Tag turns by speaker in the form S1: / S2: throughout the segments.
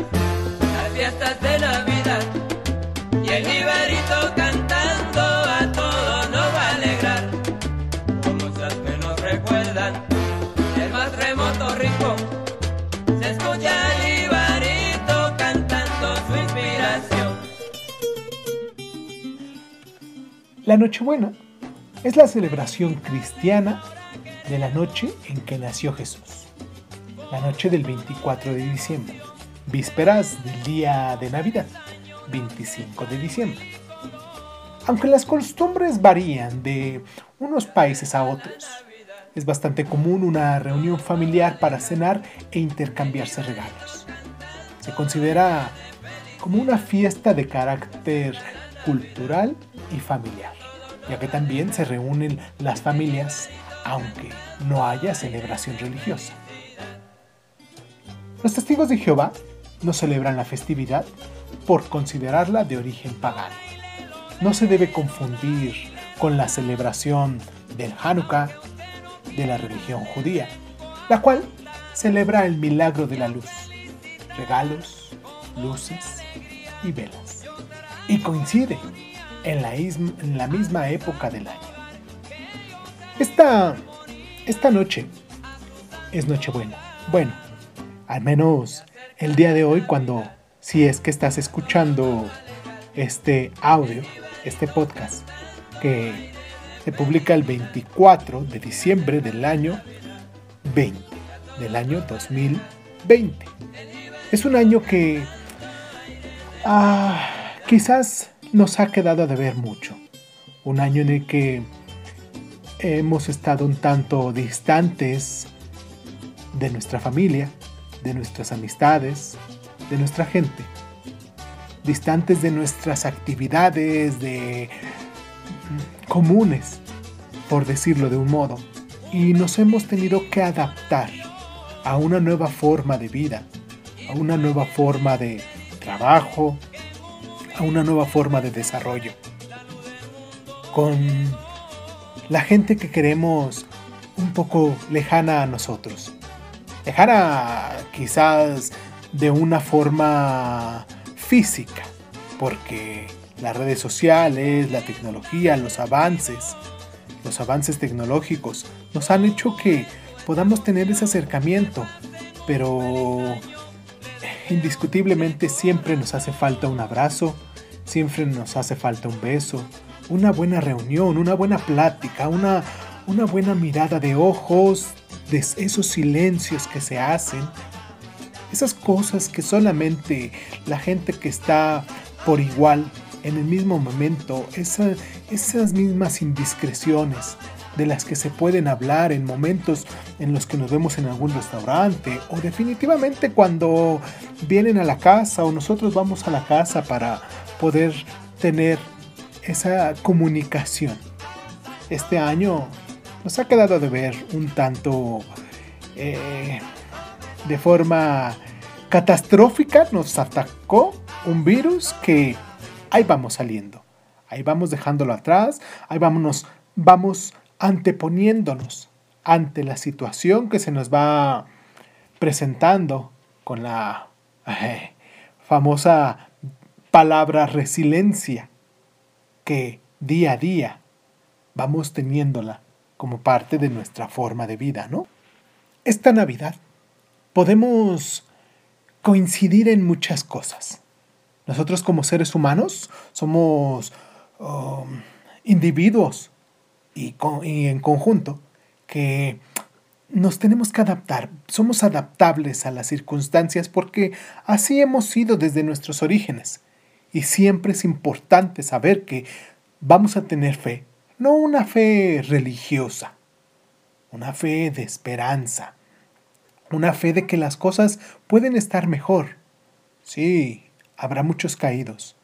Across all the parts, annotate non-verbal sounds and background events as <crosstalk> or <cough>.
S1: las fiestas de Navidad y el Iberito cantando a todos nos va a alegrar. Cosas que nos recuerdan el más remoto rincón. Se escucha el Iberito cantando su inspiración.
S2: La Nochebuena es la celebración cristiana de la noche en que nació Jesús, la noche del 24 de diciembre, vísperas del día de Navidad, 25 de diciembre. Aunque las costumbres varían de unos países a otros, es bastante común una reunión familiar para cenar e intercambiarse regalos. Se considera como una fiesta de carácter cultural y familiar, ya que también se reúnen las familias aunque no haya celebración religiosa. Los testigos de Jehová no celebran la festividad por considerarla de origen pagano. No se debe confundir con la celebración del Hanukkah de la religión judía, la cual celebra el milagro de la luz, regalos, luces y velas. Y coincide en la, en la misma época del año. Esta, esta noche es Nochebuena. Bueno, al menos el día de hoy cuando, si es que estás escuchando este audio, este podcast, que se publica el 24 de diciembre del año 20, del año 2020. Es un año que ah, quizás nos ha quedado a deber mucho. Un año en el que hemos estado un tanto distantes de nuestra familia, de nuestras amistades, de nuestra gente, distantes de nuestras actividades de mm, comunes, por decirlo de un modo, y nos hemos tenido que adaptar a una nueva forma de vida, a una nueva forma de trabajo, a una nueva forma de desarrollo. Con la gente que queremos un poco lejana a nosotros. Lejana quizás de una forma física, porque las redes sociales, la tecnología, los avances, los avances tecnológicos nos han hecho que podamos tener ese acercamiento, pero indiscutiblemente siempre nos hace falta un abrazo, siempre nos hace falta un beso, una buena reunión, una buena plática, una, una buena mirada de ojos, esos silencios que se hacen, esas cosas que solamente la gente que está por igual en el mismo momento, esas mismas indiscreciones de las que se pueden hablar en momentos en los que nos vemos en algún restaurante o definitivamente cuando vienen a la casa o nosotros vamos a la casa para poder tener esa comunicación. Este año nos ha quedado de ver un tanto eh, de forma catastrófica, nos atacó un virus que ahí vamos saliendo, ahí vamos dejándolo atrás, ahí vámonos, vamos anteponiéndonos ante la situación que se nos va presentando con la eh, famosa palabra resiliencia que día a día vamos teniéndola como parte de nuestra forma de vida, ¿no? Esta Navidad podemos coincidir en muchas cosas. Nosotros como seres humanos somos um, individuos y, y en conjunto que nos tenemos que adaptar, somos adaptables a las circunstancias porque así hemos sido desde nuestros orígenes. Y siempre es importante saber que vamos a tener fe, no una fe religiosa, una fe de esperanza, una fe de que las cosas pueden estar mejor. Sí, habrá muchos caídos.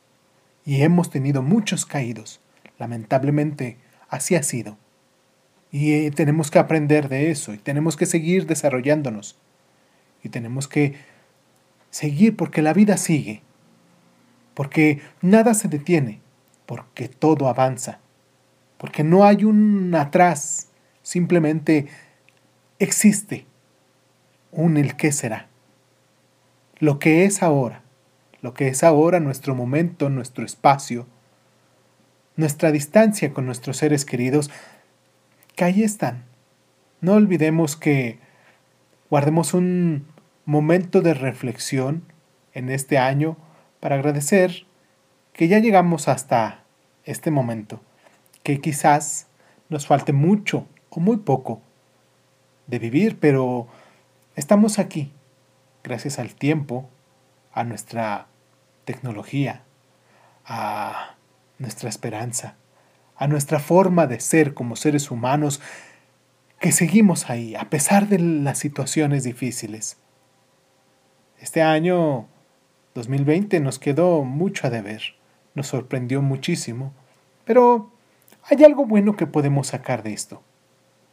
S2: Y hemos tenido muchos caídos. Lamentablemente, así ha sido. Y eh, tenemos que aprender de eso y tenemos que seguir desarrollándonos. Y tenemos que seguir porque la vida sigue porque nada se detiene, porque todo avanza, porque no hay un atrás, simplemente existe un el qué será. lo que es ahora, lo que es ahora nuestro momento, nuestro espacio, nuestra distancia con nuestros seres queridos, que ahí están. No olvidemos que guardemos un momento de reflexión en este año para agradecer que ya llegamos hasta este momento, que quizás nos falte mucho o muy poco de vivir, pero estamos aquí gracias al tiempo, a nuestra tecnología, a nuestra esperanza, a nuestra forma de ser como seres humanos, que seguimos ahí a pesar de las situaciones difíciles. Este año 2020 nos quedó mucho a deber, nos sorprendió muchísimo, pero hay algo bueno que podemos sacar de esto.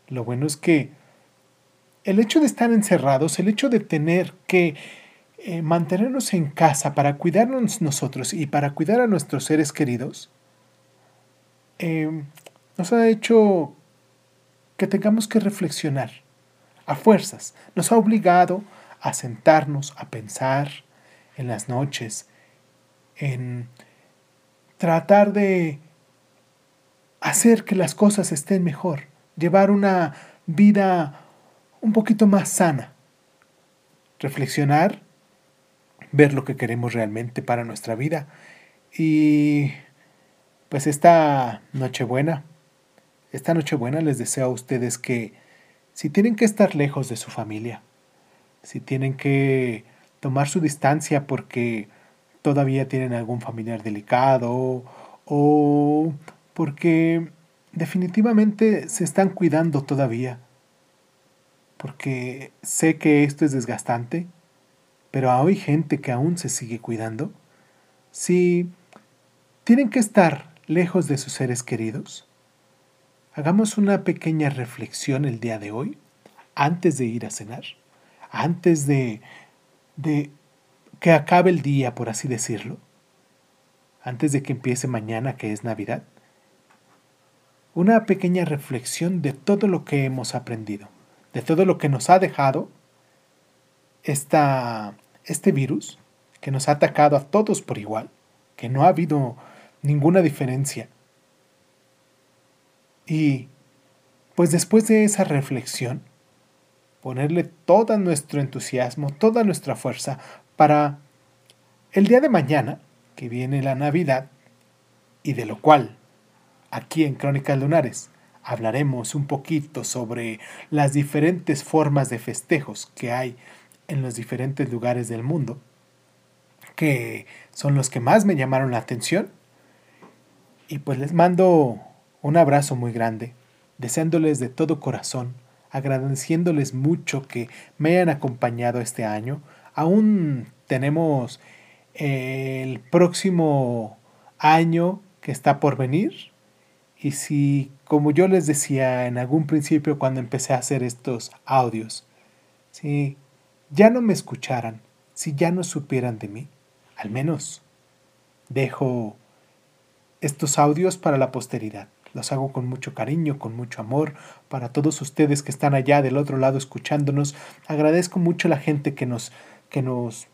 S2: Lo bueno es que el hecho de estar encerrados, el hecho de tener que eh, mantenernos en casa para cuidarnos nosotros y para cuidar a nuestros seres queridos, eh, nos ha hecho que tengamos que reflexionar a fuerzas. Nos ha obligado a sentarnos, a pensar en las noches, en tratar de hacer que las cosas estén mejor, llevar una vida un poquito más sana, reflexionar ver lo que queremos realmente para nuestra vida. Y pues esta Nochebuena, esta Nochebuena les deseo a ustedes que si tienen que estar lejos de su familia, si tienen que tomar su distancia porque todavía tienen algún familiar delicado o porque definitivamente se están cuidando todavía, porque sé que esto es desgastante, pero hay gente que aún se sigue cuidando. Si tienen que estar lejos de sus seres queridos, hagamos una pequeña reflexión el día de hoy, antes de ir a cenar, antes de, de que acabe el día, por así decirlo, antes de que empiece mañana, que es Navidad. Una pequeña reflexión de todo lo que hemos aprendido, de todo lo que nos ha dejado este virus que nos ha atacado a todos por igual, que no ha habido ninguna diferencia. Y pues después de esa reflexión, ponerle todo nuestro entusiasmo, toda nuestra fuerza para el día de mañana, que viene la Navidad, y de lo cual aquí en Crónicas Lunares hablaremos un poquito sobre las diferentes formas de festejos que hay en los diferentes lugares del mundo, que son los que más me llamaron la atención. Y pues les mando un abrazo muy grande, deseándoles de todo corazón, agradeciéndoles mucho que me hayan acompañado este año. Aún tenemos el próximo año que está por venir. Y si, como yo les decía en algún principio cuando empecé a hacer estos audios, si ya no me escucharan, si ya no supieran de mí, al menos dejo estos audios para la posteridad. Los hago con mucho cariño, con mucho amor, para todos ustedes que están allá del otro lado escuchándonos. Agradezco mucho a la gente que nos, que nos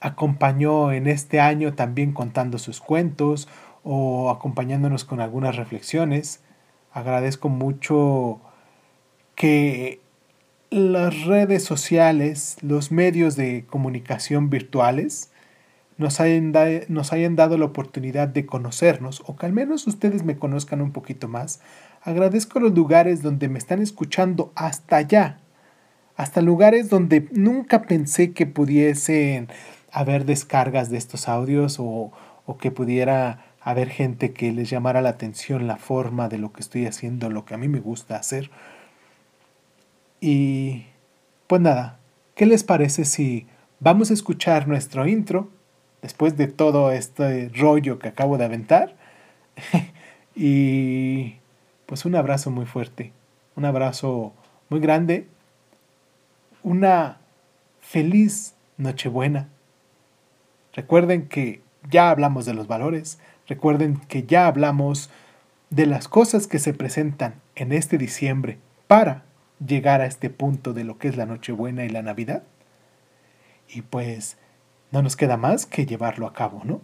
S2: acompañó en este año también contando sus cuentos o acompañándonos con algunas reflexiones. Agradezco mucho que las redes sociales, los medios de comunicación virtuales, nos hayan, nos hayan, dado la oportunidad de conocernos o que al menos ustedes me conozcan un poquito más. Agradezco los lugares donde me están escuchando hasta allá, hasta lugares donde nunca pensé que pudiesen haber descargas de estos audios o, o que pudiera haber gente que les llamara la atención la forma de lo que estoy haciendo, lo que a mí me gusta hacer. Y pues nada, ¿qué les parece si vamos a escuchar nuestro intro después de todo este rollo que acabo de aventar? <laughs> y pues un abrazo muy fuerte, un abrazo muy grande, una feliz Nochebuena. Recuerden que ya hablamos de los valores, recuerden que ya hablamos de las cosas que se presentan en este diciembre para llegar a este punto de lo que es la Nochebuena y la Navidad. Y pues no nos queda más que llevarlo a cabo, ¿no?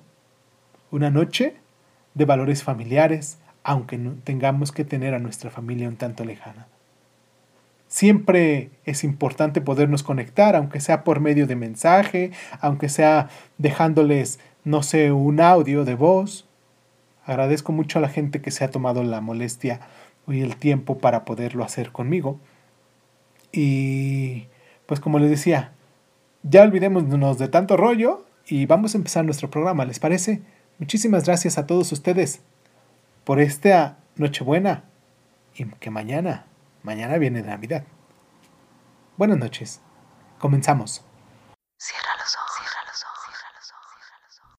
S2: Una noche de valores familiares, aunque tengamos que tener a nuestra familia un tanto lejana. Siempre es importante podernos conectar, aunque sea por medio de mensaje, aunque sea dejándoles, no sé, un audio de voz. Agradezco mucho a la gente que se ha tomado la molestia y el tiempo para poderlo hacer conmigo. Y pues como les decía, ya olvidémonos de tanto rollo y vamos a empezar nuestro programa, ¿les parece? Muchísimas gracias a todos ustedes por esta Nochebuena y que mañana Mañana viene Navidad. Buenas noches. Comenzamos. Cierra los ojos, cierra los ojos, cierra los
S3: ojos.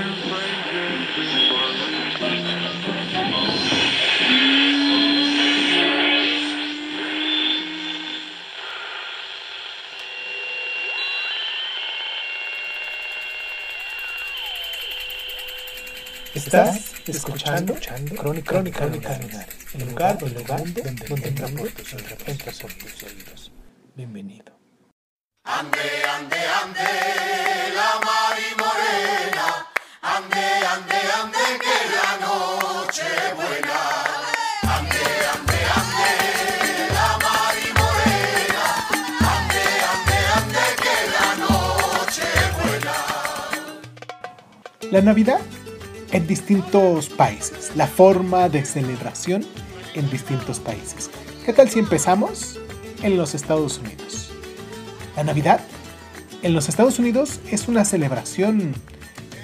S2: Estás escuchando, escuchando Crónica, Crónica, Crónica el lugar, el lugar donde, donde, donde entra por tus oídos. Bienvenido. Ande, ande, ande, la mari morena, ande, ande, ande, que la noche buena. Ande, ande, ande, la mari morena, ande, ande, ande, que la noche buena. La Navidad en distintos países, la forma de celebración en distintos países. ¿Qué tal si empezamos en los Estados Unidos? La Navidad en los Estados Unidos es una celebración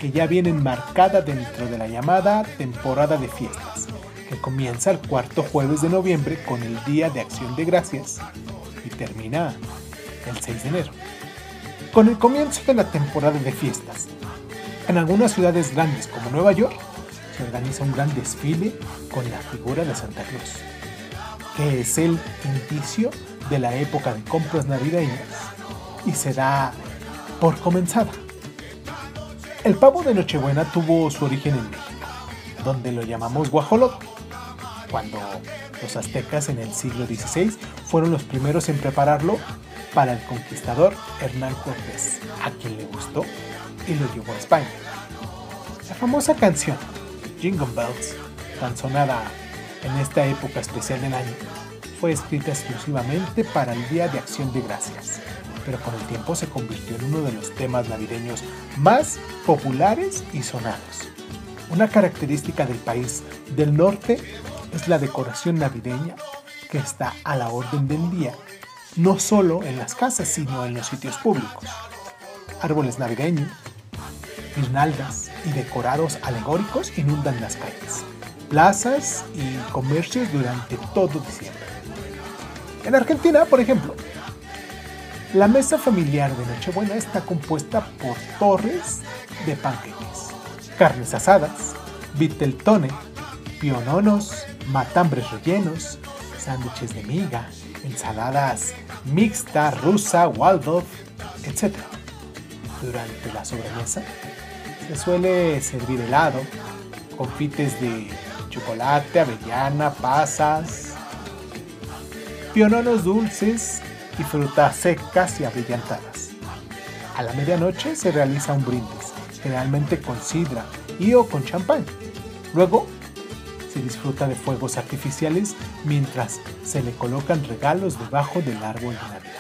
S2: que ya viene enmarcada dentro de la llamada temporada de fiestas, que comienza el cuarto jueves de noviembre con el Día de Acción de Gracias y termina el 6 de enero. Con el comienzo de la temporada de fiestas, en algunas ciudades grandes como Nueva York se organiza un gran desfile con la figura de Santa Claus, que es el indicio de la época de compras navideñas y se da por comenzada. El pavo de Nochebuena tuvo su origen en México, donde lo llamamos guajolote, cuando los aztecas en el siglo XVI fueron los primeros en prepararlo para el conquistador Hernán Cortés, a quien le gustó y lo llevó a España. La famosa canción Jingle Bells, tan sonada en esta época especial del año, fue escrita exclusivamente para el Día de Acción de Gracias, pero con el tiempo se convirtió en uno de los temas navideños más populares y sonados. Una característica del país del norte es la decoración navideña que está a la orden del día, no solo en las casas, sino en los sitios públicos. Árboles navideños, guirnaldas y decorados alegóricos inundan las calles, plazas y comercios durante todo diciembre. En Argentina, por ejemplo, la mesa familiar de Nochebuena está compuesta por torres de panqueques, carnes asadas, viteltone, piononos, matambres rellenos, sándwiches de miga, ensaladas mixta, rusa, Waldorf, etc. Durante la sobremesa se suele servir helado, confites de chocolate, avellana, pasas, piononos dulces y frutas secas y abrillantadas. A la medianoche se realiza un brindis, generalmente con sidra y o con champán. Luego se disfruta de fuegos artificiales mientras se le colocan regalos debajo del árbol de Navidad.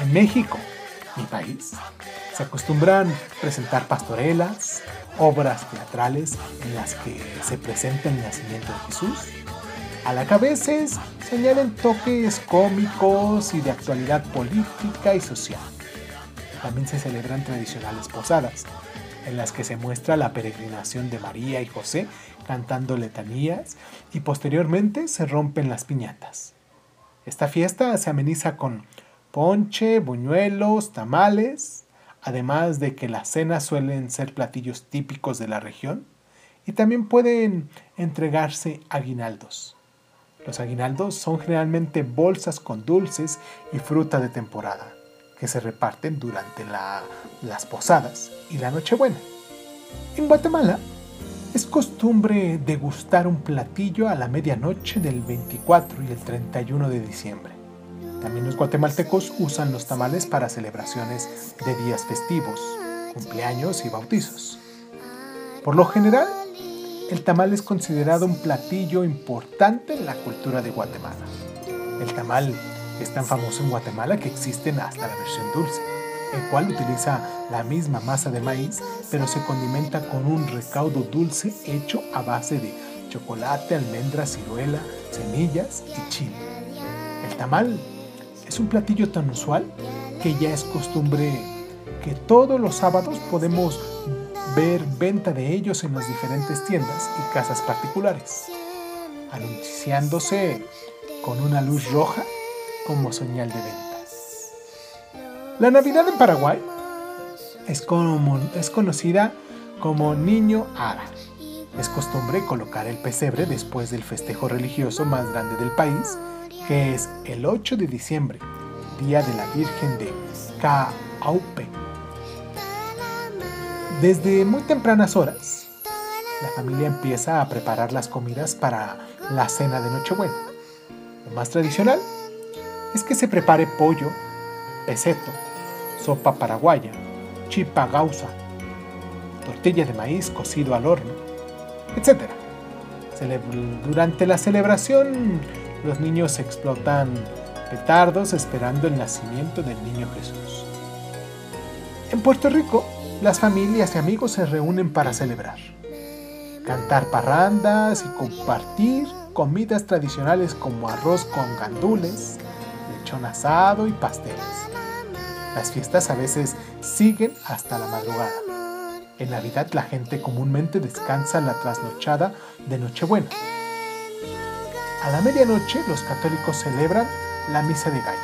S2: En México, mi país, se acostumbran presentar pastorelas, obras teatrales en las que se presenta el nacimiento de Jesús. A la cabeza se añaden toques cómicos y de actualidad política y social. También se celebran tradicionales posadas, en las que se muestra la peregrinación de María y José cantando letanías y posteriormente se rompen las piñatas. Esta fiesta se ameniza con ponche, buñuelos, tamales, además de que las cenas suelen ser platillos típicos de la región y también pueden entregarse aguinaldos. Los aguinaldos son generalmente bolsas con dulces y fruta de temporada, que se reparten durante las posadas y la Nochebuena. En Guatemala es costumbre degustar un platillo a la medianoche del 24 y el 31 de diciembre. También los guatemaltecos usan los tamales para celebraciones de días festivos, cumpleaños y bautizos. Por lo general, el tamal es considerado un platillo importante en la cultura de Guatemala. El tamal es tan famoso en Guatemala que existen hasta la versión dulce, el cual utiliza la misma masa de maíz, pero se condimenta con un recaudo dulce hecho a base de chocolate, almendras, ciruela, semillas y chile. El tamal es un platillo tan usual que ya es costumbre que todos los sábados podemos ver venta de ellos en las diferentes tiendas y casas particulares, anunciándose con una luz roja como señal de ventas. La Navidad en Paraguay es, como, es conocida como Niño Ara. Es costumbre colocar el pesebre después del festejo religioso más grande del país, que es el 8 de diciembre, Día de la Virgen de Caaupe. Desde muy tempranas horas, la familia empieza a preparar las comidas para la cena de Nochebuena. Lo más tradicional es que se prepare pollo, peseto, sopa paraguaya, chipa gausa, tortilla de maíz cocido al horno, etc. Durante la celebración, los niños explotan petardos esperando el nacimiento del niño Jesús. En Puerto Rico, las familias y amigos se reúnen para celebrar, cantar parrandas y compartir comidas tradicionales como arroz con gandules, lechón asado y pasteles. Las fiestas a veces siguen hasta la madrugada. En Navidad la gente comúnmente descansa la trasnochada de Nochebuena. A la medianoche los católicos celebran la misa de gallo.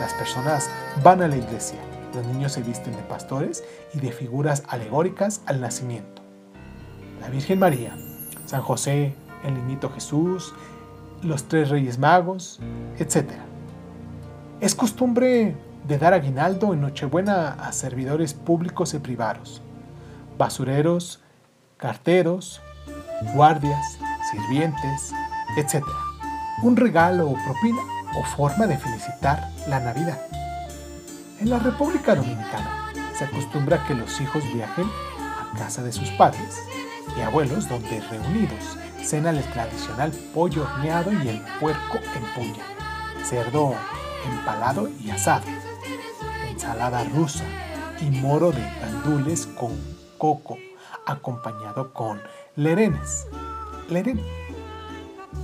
S2: Las personas van a la iglesia. Los niños se visten de pastores y de figuras alegóricas al nacimiento. La Virgen María, San José, el niñito Jesús, los tres reyes magos, etc. Es costumbre de dar aguinaldo en Nochebuena a servidores públicos y privados, basureros, carteros, guardias, sirvientes, etc. Un regalo o propina o forma de felicitar la Navidad. En la República Dominicana se acostumbra que los hijos viajen a casa de sus padres y abuelos donde reunidos cenan el tradicional pollo horneado y el puerco en puya, cerdo empalado y asado, ensalada rusa y moro de gandules con coco acompañado con lerenes. Leren.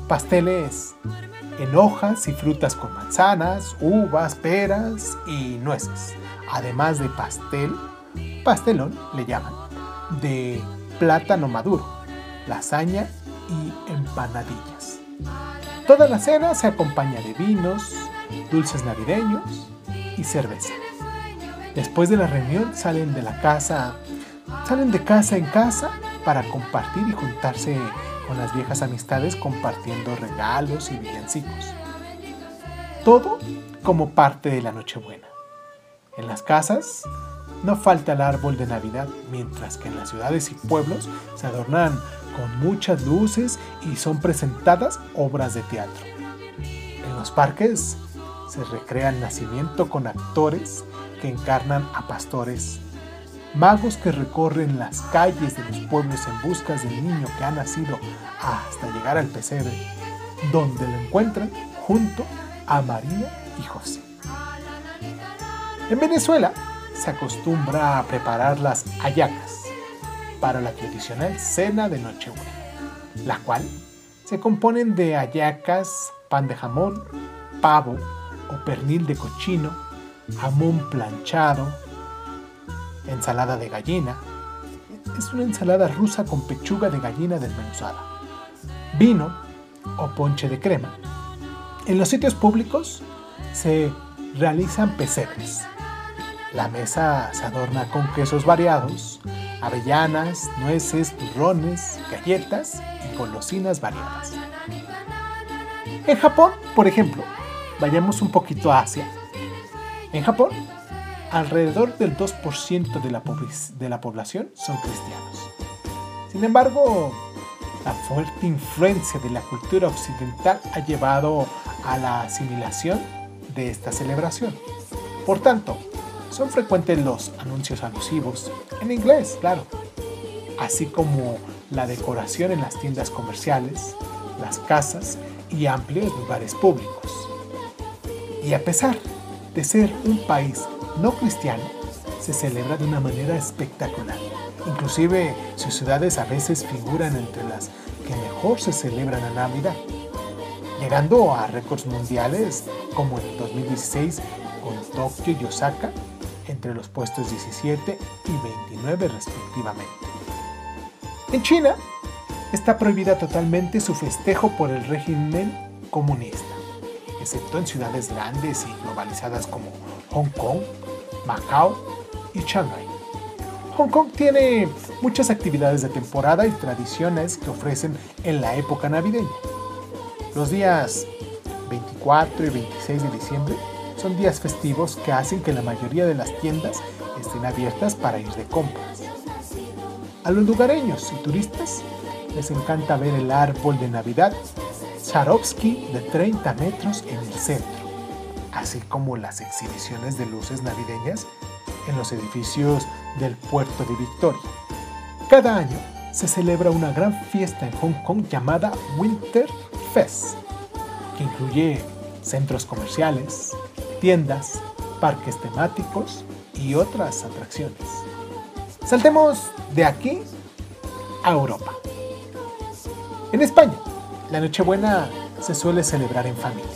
S2: Pasteles en hojas y frutas con manzanas, uvas, peras y nueces. Además de pastel, pastelón le llaman, de plátano maduro, lasaña y empanadillas. Toda la cena se acompaña de vinos, dulces navideños y cerveza. Después de la reunión salen de la casa, salen de casa en casa para compartir y juntarse con las viejas amistades compartiendo regalos y villancicos. Todo como parte de la Nochebuena. En las casas no falta el árbol de Navidad, mientras que en las ciudades y pueblos se adornan con muchas luces y son presentadas obras de teatro. En los parques se recrea el nacimiento con actores que encarnan a pastores, magos que recorren las calles de los pueblos en busca del niño que ha nacido hasta llegar al pesebre, donde lo encuentran junto a María y José. En Venezuela se acostumbra a preparar las ayacas para la tradicional cena de Nochebuena, la cual se componen de ayacas, pan de jamón, pavo o pernil de cochino, jamón planchado, ensalada de gallina. Es una ensalada rusa con pechuga de gallina desmenuzada, vino o ponche de crema. En los sitios públicos se realizan pesebres. La mesa se adorna con quesos variados, avellanas, nueces, turrones, galletas y golosinas variadas. En Japón, por ejemplo, vayamos un poquito a Asia. En Japón alrededor del 2% de la, de la población son cristianos. Sin embargo, la fuerte influencia de la cultura occidental ha llevado a la asimilación de esta celebración. Por tanto, son frecuentes los anuncios alusivos, en inglés, claro, así como la decoración en las tiendas comerciales, las casas y amplios lugares públicos. Y a pesar de ser un país no cristiano, se celebra de una manera espectacular. Inclusive sus ciudades a veces figuran entre las que mejor se celebran a Navidad, llegando a récords mundiales como en 2016 con Tokio y Osaka entre los puestos 17 y 29 respectivamente. En China está prohibida totalmente su festejo por el régimen comunista, excepto en ciudades grandes y globalizadas como Hong Kong, Macao y Shanghai. Hong Kong tiene muchas actividades de temporada y tradiciones que ofrecen en la época navideña. Los días 24 y 26 de diciembre son días festivos que hacen que la mayoría de las tiendas estén abiertas para ir de compras. A los lugareños y turistas les encanta ver el árbol de Navidad Charovsky de 30 metros en el centro, así como las exhibiciones de luces navideñas en los edificios del puerto de Victoria. Cada año se celebra una gran fiesta en Hong Kong llamada Winter Fest, que incluye centros comerciales, tiendas, parques temáticos y otras atracciones. Saltemos de aquí a Europa. En España, la Nochebuena se suele celebrar en familia,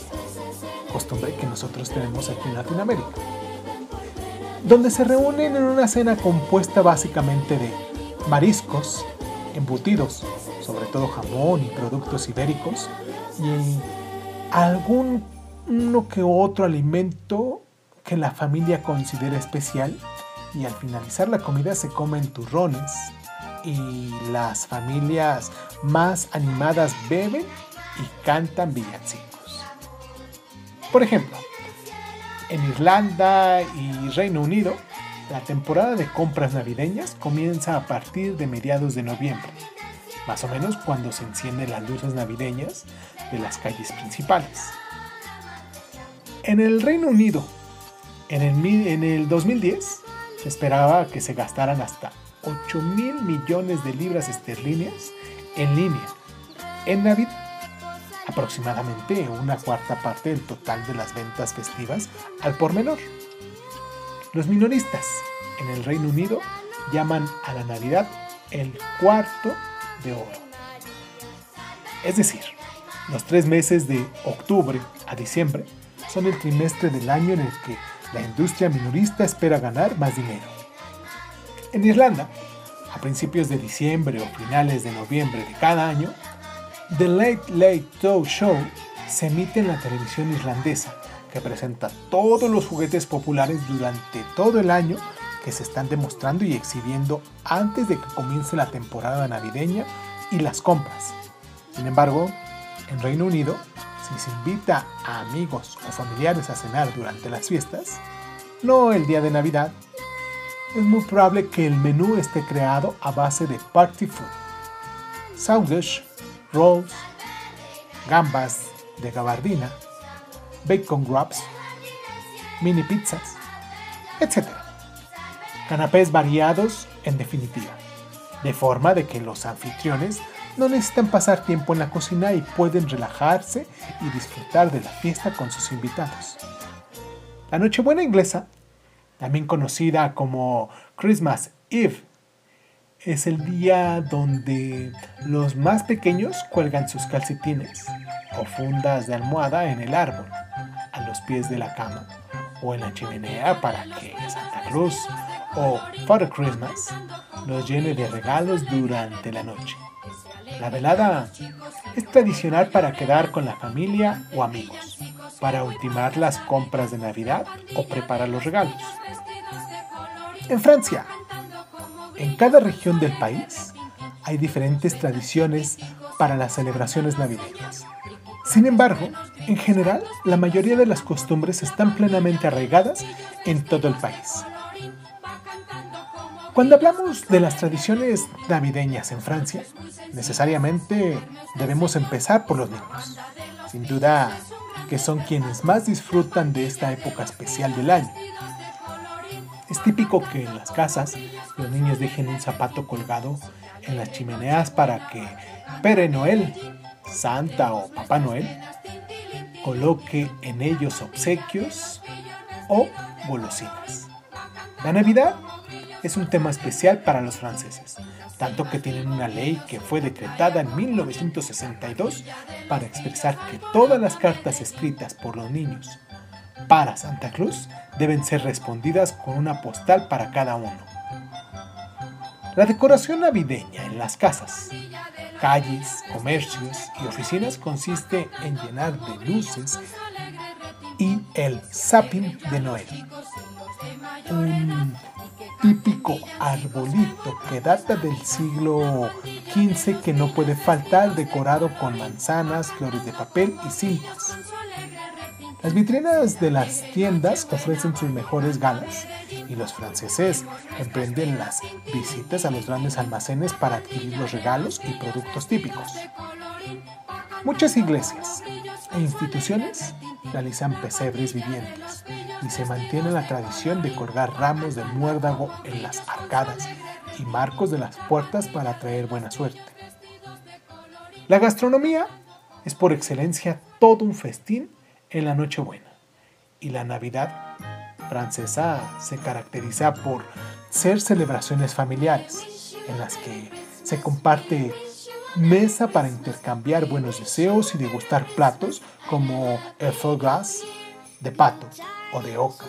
S2: costumbre que nosotros tenemos aquí en Latinoamérica, donde se reúnen en una cena compuesta básicamente de mariscos, embutidos, sobre todo jamón y productos ibéricos, y algún que otro alimento que la familia considera especial y al finalizar la comida se comen turrones y las familias más animadas beben y cantan villancicos. Por ejemplo, en Irlanda y Reino Unido, la temporada de compras navideñas comienza a partir de mediados de noviembre, más o menos cuando se encienden las luces navideñas de las calles principales. En el Reino Unido, en el, en el 2010, se esperaba que se gastaran hasta 8 mil millones de libras esterlinas en línea en Navidad, aproximadamente una cuarta parte del total de las ventas festivas al por menor. Los minoristas en el Reino Unido llaman a la Navidad el cuarto de oro. Es decir, los tres meses de octubre a diciembre son el trimestre del año en el que la industria minorista espera ganar más dinero. En Irlanda, a principios de diciembre o finales de noviembre de cada año, The Late Late Show se emite en la televisión irlandesa, que presenta todos los juguetes populares durante todo el año que se están demostrando y exhibiendo antes de que comience la temporada navideña y las compras. Sin embargo, en Reino Unido, si se invita a amigos o familiares a cenar durante las fiestas, no el día de Navidad, es muy probable que el menú esté creado a base de party food, sausage, rolls, gambas de gabardina, bacon wraps, mini pizzas, etc. Canapés variados en definitiva, de forma de que los anfitriones no necesitan pasar tiempo en la cocina y pueden relajarse y disfrutar de la fiesta con sus invitados. La Nochebuena inglesa, también conocida como Christmas Eve, es el día donde los más pequeños cuelgan sus calcetines o fundas de almohada en el árbol, a los pies de la cama o en la chimenea para que Santa Cruz o Father Christmas los llene de regalos durante la noche. La velada es tradicional para quedar con la familia o amigos, para ultimar las compras de Navidad o preparar los regalos. En Francia, en cada región del país hay diferentes tradiciones para las celebraciones navideñas. Sin embargo, En general, la mayoría de las costumbres están plenamente arraigadas en todo el país. Cuando hablamos de las tradiciones navideñas en Francia, necesariamente debemos empezar por los niños. Sin duda que son quienes más disfrutan de esta época especial del año. Es típico que en las casas los niños dejen un zapato colgado en las chimeneas para que Pere Noel, Santa o Papá Noel coloque en ellos obsequios o golosinas. La Navidad es un tema especial para los franceses, tanto que tienen una ley que fue decretada en 1962 para expresar que todas las cartas escritas por los niños para Santa Cruz deben ser respondidas con una postal para cada uno. La decoración navideña en las casas, calles, comercios y oficinas consiste en llenar de luces y el zapping de Noel. Un típico arbolito que data del siglo XV que no puede faltar decorado con manzanas, flores de papel y cintas. Las vitrinas de las tiendas ofrecen sus mejores galas y los franceses emprenden las visitas a los grandes almacenes para adquirir los regalos y productos típicos. Muchas iglesias e instituciones realizan pesebres vivientes y se mantiene la tradición de colgar ramos de muérdago en las arcadas y marcos de las puertas para traer buena suerte. La gastronomía es por excelencia todo un festín en la Nochebuena. Y la Navidad francesa se caracteriza por ser celebraciones familiares en las que se comparte mesa para intercambiar buenos deseos y degustar platos como el foie gras de pato o de oca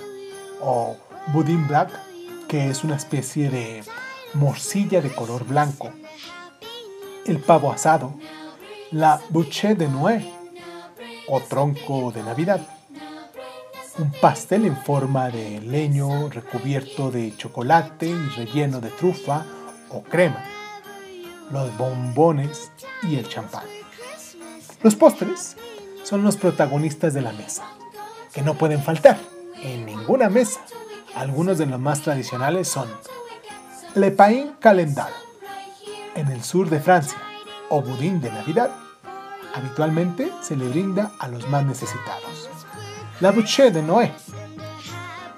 S2: o budín black que es una especie de morcilla de color blanco, el pavo asado, la bouche de Noé o tronco de Navidad, un pastel en forma de leño recubierto de chocolate y relleno de trufa o crema, los bombones y el champán. Los postres son los protagonistas de la mesa, que no pueden faltar en ninguna mesa. Algunos de los más tradicionales son Le Pain Calendar, en el sur de Francia, o budín de Navidad. Habitualmente se le brinda a los más necesitados. La Bouche de Noé,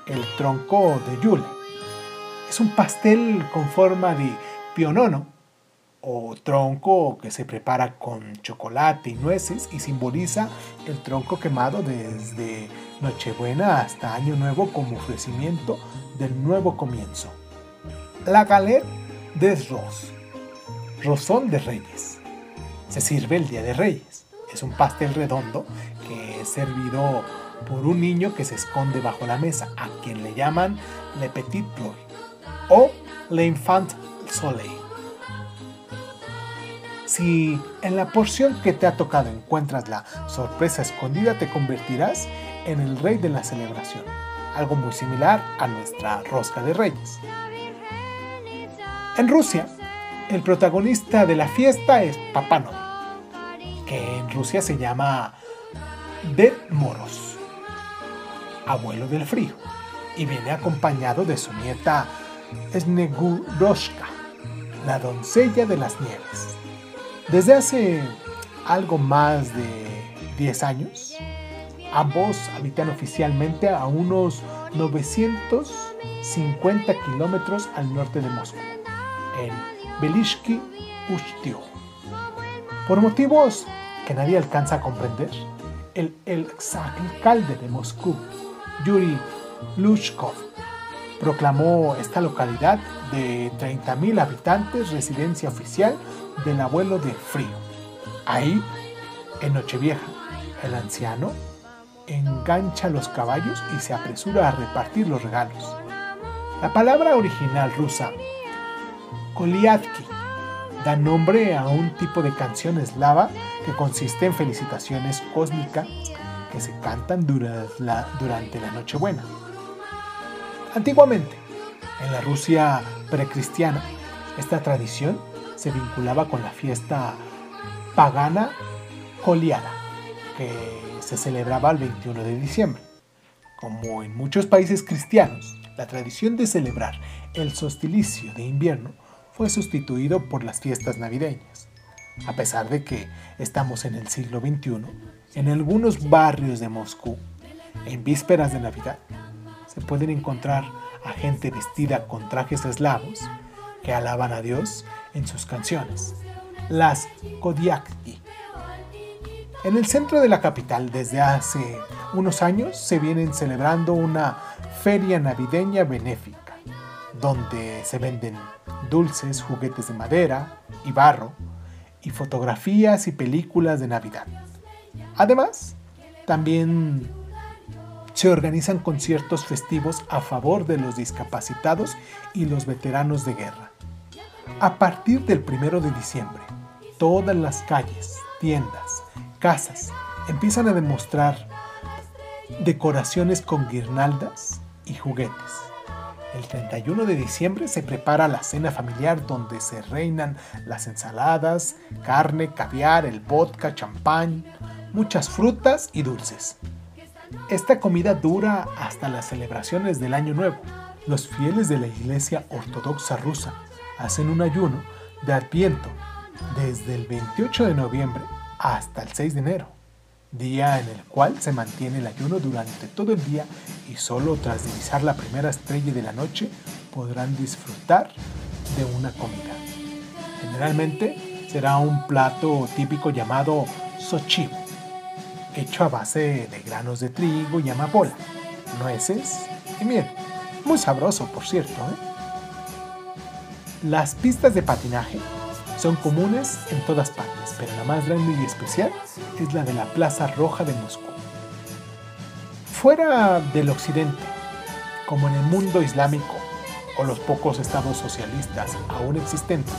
S2: el tronco de Yule. Es un pastel con forma de pionono o tronco que se prepara con chocolate y nueces y simboliza el tronco quemado desde Nochebuena hasta Año Nuevo como ofrecimiento del nuevo comienzo. La galette des Ros, rosón de reyes. Se sirve el Día de Reyes. Es un pastel redondo que es servido por un niño que se esconde bajo la mesa, a quien le llaman Le Petit Roy o Le Infant Soleil. Si en la porción que te ha tocado encuentras la sorpresa escondida, te convertirás en el rey de la celebración, algo muy similar a nuestra rosca de reyes. En Rusia, el protagonista de la fiesta es Papá Noel, que en Rusia se llama Ded Moros, abuelo del frío, y viene acompañado de su nieta Sneguroshka, la doncella de las nieves. Desde hace algo más de 10 años, ambos habitan oficialmente a unos 950 kilómetros al norte de Moscú, en Belishki Ustyo. Por motivos que nadie alcanza a comprender, el exalcalde de Moscú, Yuri Lushkov, proclamó esta localidad de 30.000 habitantes residencia oficial del abuelo de frío. Ahí, en Nochevieja, el anciano engancha los caballos y se apresura a repartir los regalos. La palabra original rusa, Koliatki, da nombre a un tipo de canción eslava que consiste en felicitaciones cósmicas que se cantan durante la, Nochebuena. Antiguamente, en la Rusia precristiana, esta tradición se vinculaba con la fiesta pagana Koliana, que se celebraba el 21 de diciembre. Como en muchos países cristianos, la tradición de celebrar el solsticio de invierno fue sustituido por las fiestas navideñas. A pesar de que estamos en el siglo XXI, en algunos barrios de Moscú, en vísperas de Navidad, se pueden encontrar a gente vestida con trajes eslavos que alaban a Dios en sus canciones, las Kodiakti. En el centro de la capital, desde hace unos años, se vienen celebrando una feria navideña benéfica, donde se venden dulces, juguetes de madera y barro, y fotografías y películas de Navidad. Además, también se organizan conciertos festivos a favor de los discapacitados y los veteranos de guerra. A partir del 1 de diciembre, todas las calles, tiendas, casas empiezan a demostrar decoraciones con guirnaldas y juguetes. El 31 de diciembre se prepara la cena familiar donde se reinan las ensaladas, carne, caviar, el vodka, champán, muchas frutas y dulces. Esta comida dura hasta las celebraciones del Año Nuevo. Los fieles de la Iglesia Ortodoxa rusa hacen un ayuno de Adviento desde el 28 de noviembre hasta el 6 de enero, día en el cual se mantiene el ayuno durante todo el día y solo tras divisar la primera estrella de la noche podrán disfrutar de una comida. Generalmente será un plato típico llamado sochivo, hecho a base de granos de trigo y amapola, nueces y miel. Muy sabroso, por cierto. ¿eh? Las pistas de patinaje son comunes en todas partes, pero la más grande y especial es la de la Plaza Roja de Moscú. Fuera del occidente, como en el mundo islámico o los pocos estados socialistas aún existentes,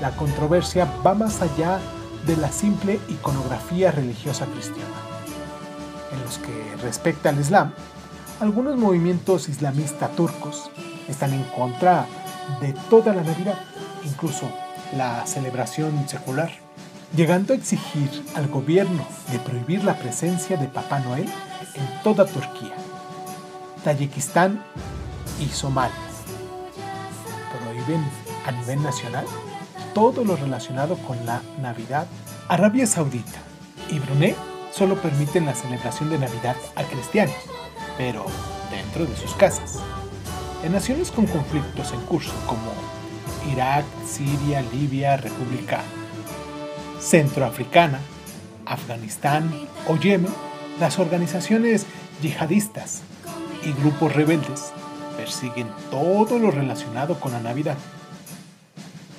S2: la controversia va más allá de la simple iconografía religiosa cristiana. En los que respecta al Islam, algunos movimientos islamistas turcos están en contra de toda la Navidad, incluso la celebración secular, llegando a exigir al gobierno de prohibir la presencia de Papá Noel en toda Turquía, Tayikistán y Somalia. Prohíben a nivel nacional todo lo relacionado con la Navidad. Arabia Saudita y Brunei solo permiten la celebración de Navidad a cristianos, pero dentro de sus casas. En naciones con conflictos en curso como Irak, Siria, Libia, República Centroafricana, Afganistán o Yemen, las organizaciones yihadistas y grupos rebeldes persiguen todo lo relacionado con la Navidad.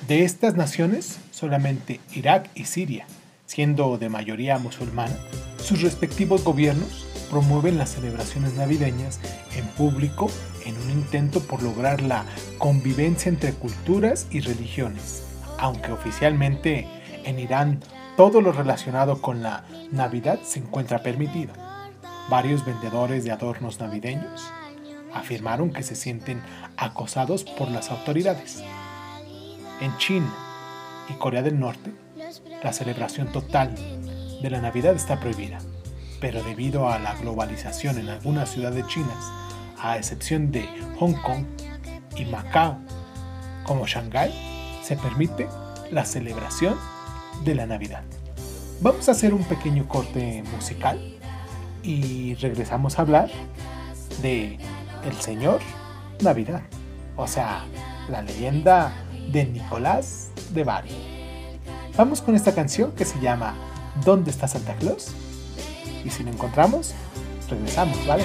S2: De estas naciones, solamente Irak y Siria, siendo de mayoría musulmana, sus respectivos gobiernos promueven las celebraciones navideñas en público en un intento por lograr la convivencia entre culturas y religiones, aunque oficialmente en Irán todo lo relacionado con la Navidad se encuentra permitido. Varios vendedores de adornos navideños afirmaron que se sienten acosados por las autoridades. En China y Corea del Norte, la celebración total de la Navidad está prohibida, pero debido a la globalización en algunas ciudades chinas, a excepción de Hong Kong y Macao, como Shanghái, se permite la celebración de la Navidad. Vamos a hacer un pequeño corte musical y regresamos a hablar de el Señor Navidad, o sea, la leyenda de Nicolás de Bari. Vamos con esta canción que se llama ¿Dónde está Santa Claus? Y si lo encontramos, regresamos, ¿vale?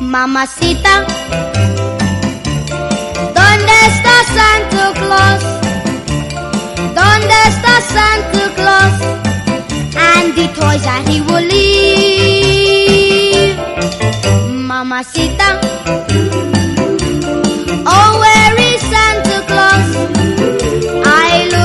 S4: Mamacita, ¿dónde está Santa Claus? ¿Dónde está Santa Claus? And the toys that he will leave. Mamacita, oh, where is Santa Claus? I look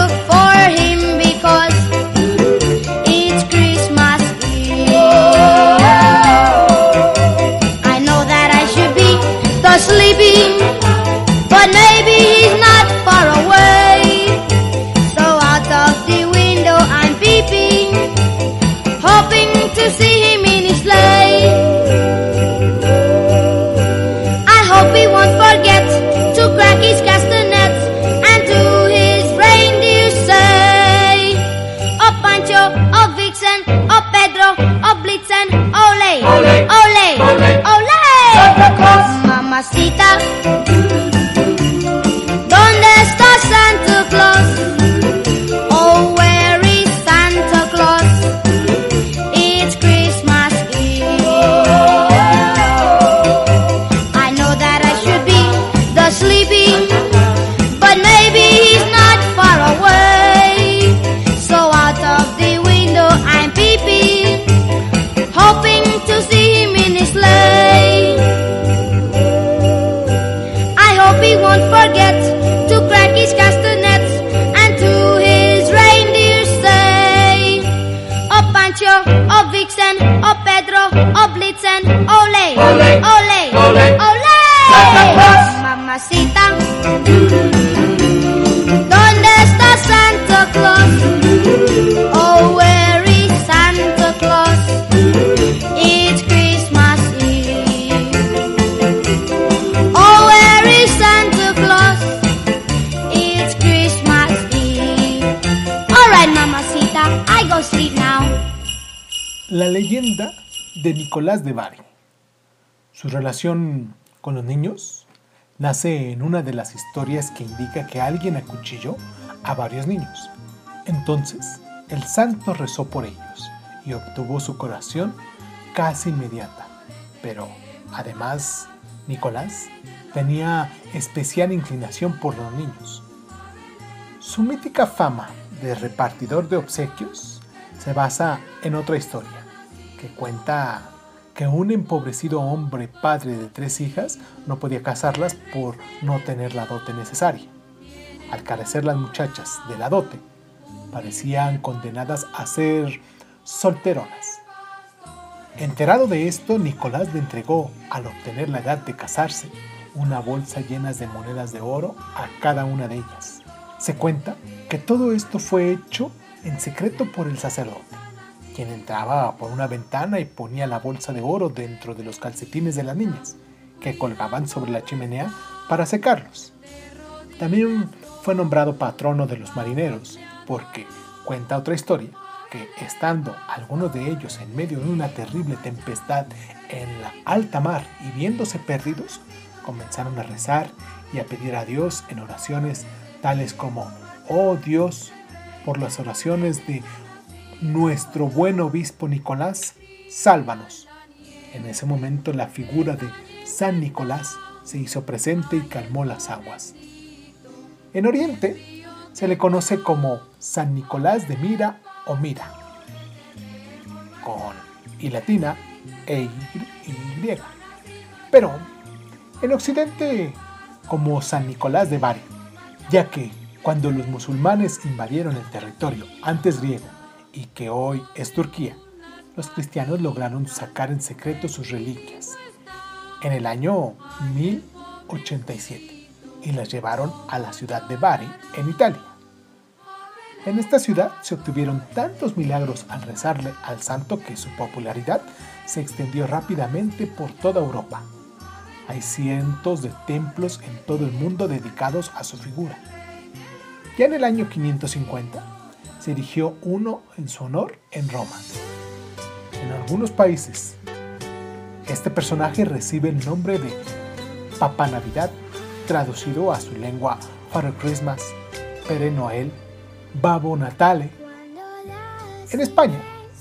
S2: Nicolás de Bari. Su relación con los niños nace en una de las historias que indica que alguien acuchilló a varios niños. Entonces, el santo rezó por ellos y obtuvo su curación casi inmediata. Pero, además, Nicolás tenía especial inclinación por los niños. Su mítica fama de repartidor de obsequios se basa en otra historia que cuenta que un empobrecido hombre padre de tres hijas no podía casarlas por no tener la dote necesaria. Al carecer las muchachas de la dote, parecían condenadas a ser solteronas. Enterado de esto, Nicolás le entregó, al obtener la edad de casarse, una bolsa llena de monedas de oro a cada una de ellas. Se cuenta que todo esto fue hecho en secreto por el sacerdote, quien entraba por una ventana y ponía la bolsa de oro dentro de los calcetines de las niñas, que colgaban sobre la chimenea para secarlos. También fue nombrado patrono de los marineros, porque cuenta otra historia que estando algunos de ellos en medio de una terrible tempestad en la alta mar y viéndose perdidos, comenzaron a rezar y a pedir a Dios en oraciones tales como, oh Dios, por las oraciones de nuestro buen obispo Nicolás, sálvanos. En ese momento la figura de San Nicolás se hizo presente y calmó las aguas. En Oriente se le conoce como San Nicolás de Mira o Mira, con y latina e y, y. Pero en Occidente como San Nicolás de Bari, ya que cuando los musulmanes invadieron el territorio antes griego y que hoy es Turquía, los cristianos lograron sacar en secreto sus reliquias en el año 1087 y las llevaron a la ciudad de Bari, en Italia. En esta ciudad se obtuvieron tantos milagros al rezarle al santo que su popularidad se extendió rápidamente por toda Europa. Hay cientos de templos en todo el mundo dedicados a su figura. Ya en el año 550 se erigió uno en su honor en Roma. En algunos países, este personaje recibe el nombre de Papa Navidad, traducido a su lengua Father Christmas, Pere Noel, Babo Natale. En España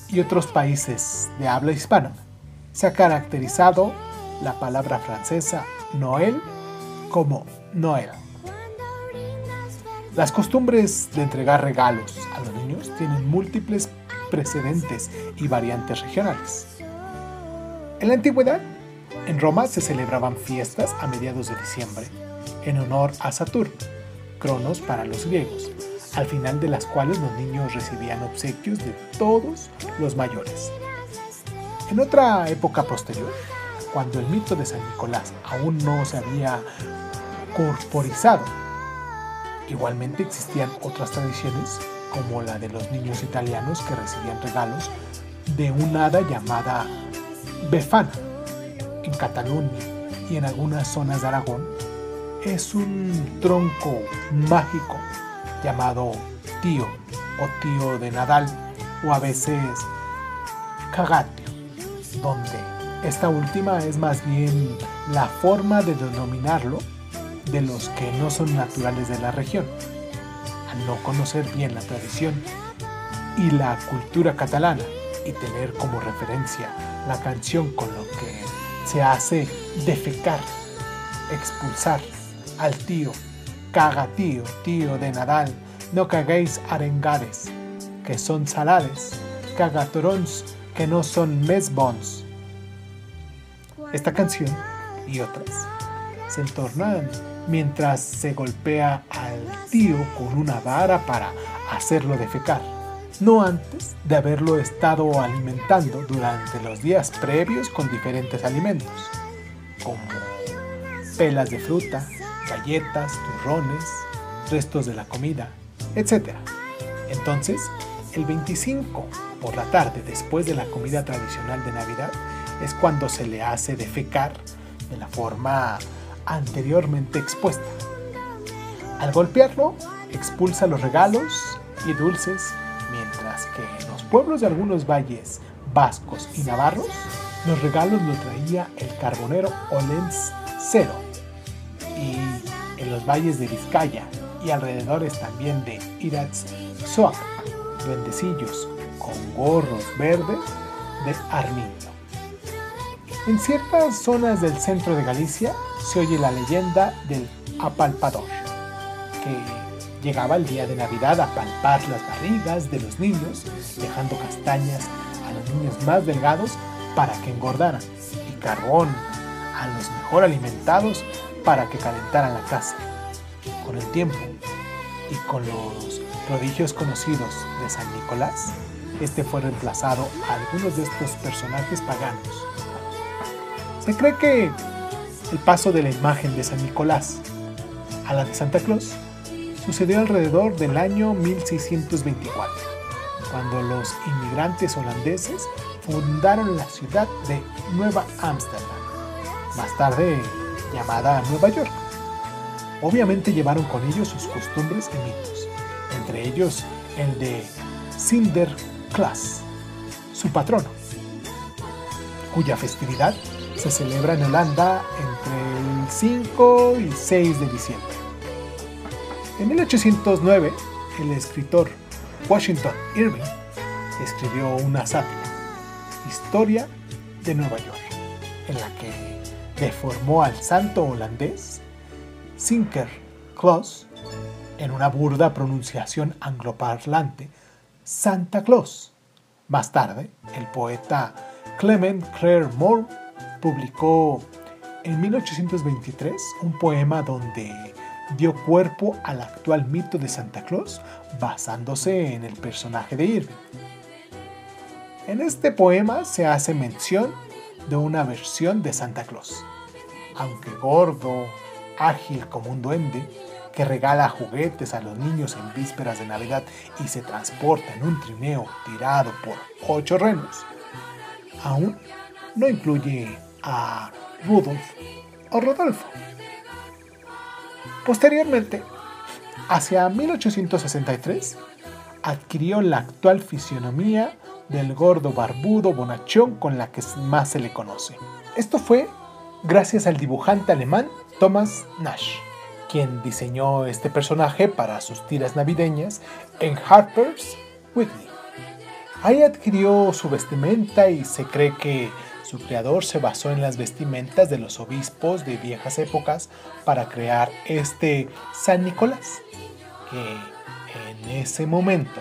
S2: y otros países de habla hispana, se ha caracterizado la palabra francesa Noël como Noël. Las costumbres de entregar regalos a los niños tienen múltiples precedentes y variantes regionales. En la antigüedad, en Roma se celebraban fiestas a mediados de diciembre en honor a Saturno, Cronos para los griegos, al final de las cuales los niños recibían obsequios de todos los mayores. En otra época posterior, cuando el mito de San Nicolás aún no se había corporizado, igualmente existían otras tradiciones como la de los niños italianos que recibían regalos de una hada llamada Befana en Cataluña y en algunas zonas de Aragón. Es un tronco mágico llamado tío o tío de Nadal o a veces cagatio, donde esta última es más bien la forma de denominarlo de los que no son naturales de la región. Al no conocer bien la tradición y la cultura catalana y tener como referencia la canción con lo que se hace defecar, expulsar al tío, caga tío, tío de Nadal, no caguéis arengares, que son salades, cagatorons, que no son mesbons. Esta canción y otras se entornan mientras se golpea al tío con una vara para hacerlo defecar, no antes de haberlo estado alimentando durante los días previos con diferentes alimentos, como pelas de fruta, galletas, turrones, restos de la comida, etc. Entonces, el 25 por la tarde, después de la comida tradicional de Navidad, es cuando se le hace defecar de la forma anteriormente expuesta. Al golpearlo, expulsa los regalos y dulces, mientras que en los pueblos de algunos valles vascos y navarros, los regalos lo traía el carbonero Olens Cero, y en los valles de Vizcaya y alrededores también de Iratz Soak, duendecillos con gorros verdes de armiño. En ciertas zonas del centro de Galicia se oye la leyenda del apalpador, que llegaba el día de Navidad a palpar las barrigas de los niños, dejando castañas a los niños más delgados para que engordaran y carbón a los mejor alimentados para que calentaran la casa. Con el tiempo y con los prodigios conocidos de San Nicolás, este fue reemplazado a algunos de estos personajes paganos. Se cree que el paso de la imagen de San Nicolás a la de Santa Claus sucedió alrededor del año 1624, cuando los inmigrantes holandeses fundaron la ciudad de Nueva Ámsterdam. Más tarde llamada Nueva York. Obviamente llevaron con ellos sus costumbres y mitos, entre ellos el de Sinterklaas, su patrono, cuya festividad se celebra en Holanda entre el 5 y 6 de diciembre. En 1809, el escritor Washington Irving escribió una sátira, Historia de Nueva York, en la que deformó al santo holandés Sinterklaas en una burda pronunciación angloparlante Santa Claus. Más tarde, el poeta Clement Clare Moore publicó en 1823 un poema donde dio cuerpo al actual mito de Santa Claus basándose en el personaje de Irving. En este poema se hace mención de una versión de Santa Claus. Aunque gordo, ágil como un duende, que regala juguetes a los niños en vísperas de Navidad y se transporta en un trineo tirado por ocho renos, aún no incluye a Rudolf o Rodolfo. Posteriormente, hacia 1863, adquirió la actual fisionomía del gordo barbudo bonachón con la que más se le conoce. Esto fue gracias al dibujante alemán Thomas Nash, quien diseñó este personaje para sus tiras navideñas en Harper's Weekly. Ahí adquirió su vestimenta y se cree que Su creador se basó en las vestimentas de los obispos de viejas épocas para crear este San Nicolás, que en ese momento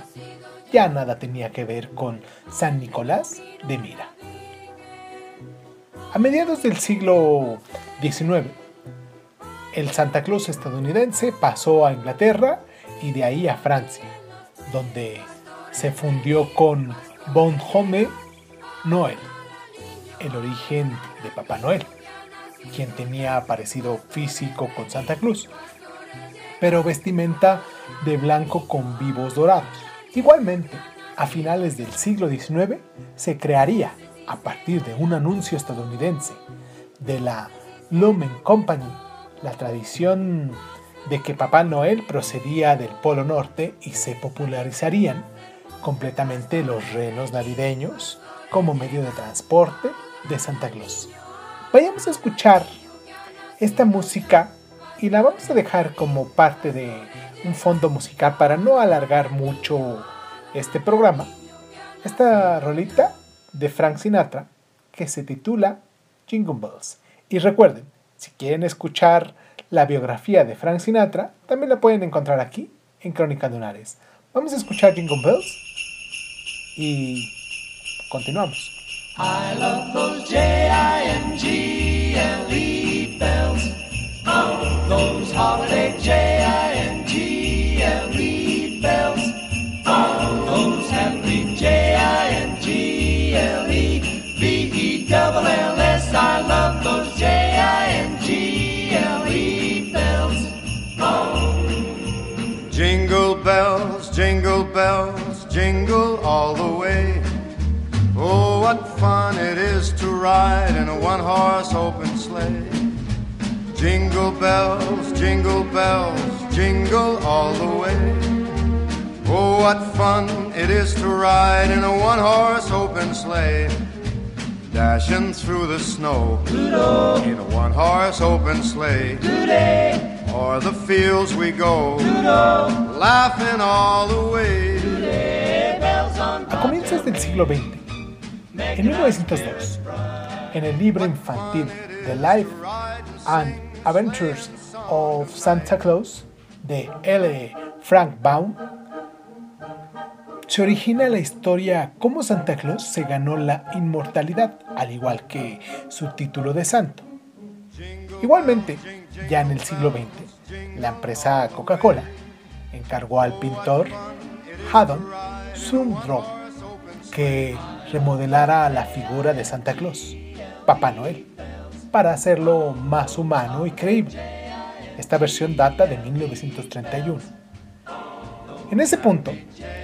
S2: ya nada tenía que ver con San Nicolás de Mira. A mediados del siglo XIX, el Santa Claus estadounidense pasó a Inglaterra y de ahí a Francia, donde se fundió con Bonhomme Noel, el origen de Papá Noel, quien tenía parecido físico con Santa Claus, pero vestimenta de blanco con vivos dorados. Igualmente, a finales del siglo XIX se crearía, a partir de un anuncio estadounidense de la Lumen Company, la tradición de que Papá Noel procedía del Polo Norte y se popularizarían completamente los renos navideños como medio de transporte de Santa Claus. Vayamos a escuchar esta música y la vamos a dejar como parte de un fondo musical para no alargar mucho este programa. Esta rolita de Frank Sinatra que se titula Jingle Bells. Y recuerden, si quieren escuchar la biografía de Frank Sinatra, también la pueden encontrar aquí en Crónica Lunares. Vamos a escuchar Jingle Bells y continuamos.
S1: I love those J-I-N-G-L-E bells. Oh, those holiday J-I-N-G-L-E bells. Oh, those happy J-I-N-G-L-E B-E-double-L-S. I love those J-I-N-G-L-E bells.
S5: Jingle bells, jingle bells, jingle all the way. Oh, what fun it is to ride in a one horse open sleigh. Jingle bells, jingle bells, jingle all the way. Oh, what fun it is to ride in a one horse open sleigh. Dashing through the snow in a one horse open sleigh. O'er the fields we go, laughing all the way.
S2: A comienzos del siglo XX, en 1902, en el libro infantil The Life and Adventures of Santa Claus de L. Frank Baum, se origina la historia cómo Santa Claus se ganó la inmortalidad, al igual que su título de santo. Igualmente, ya en el siglo XX, la empresa Coca-Cola encargó al pintor Haddon Sundrom que remodelara la figura de Santa Claus, Papá Noel, para hacerlo más humano y creíble. Esta versión data de 1931. En ese punto,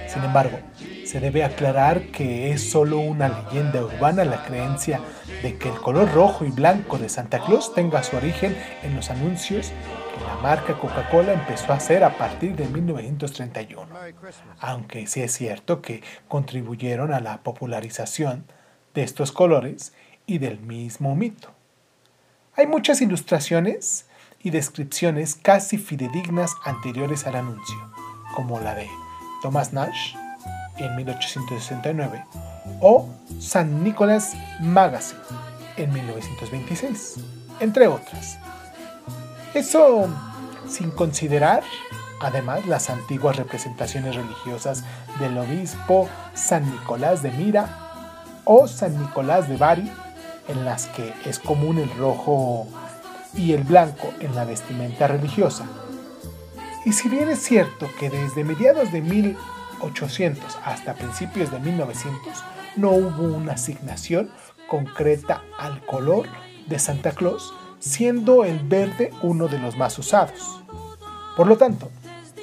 S2: sin embargo, se debe aclarar que es solo una leyenda urbana la creencia de que el color rojo y blanco de Santa Claus tenga su origen en los anuncios la marca Coca-Cola empezó a hacer a partir de 1931, aunque sí es cierto que contribuyeron a la popularización de estos colores y del mismo mito. Hay muchas ilustraciones y descripciones casi fidedignas anteriores al anuncio, como la de Thomas Nash en 1869 o San Nicholas Magazine en 1926, entre otras. Eso sin considerar además las antiguas representaciones religiosas del obispo San Nicolás de Mira o San Nicolás de Bari, en las que es común el rojo y el blanco en la vestimenta religiosa. Y si bien es cierto que desde mediados de 1800 hasta principios de 1900 no hubo una asignación concreta al color de Santa Claus, siendo el verde uno de los más usados. Por lo tanto,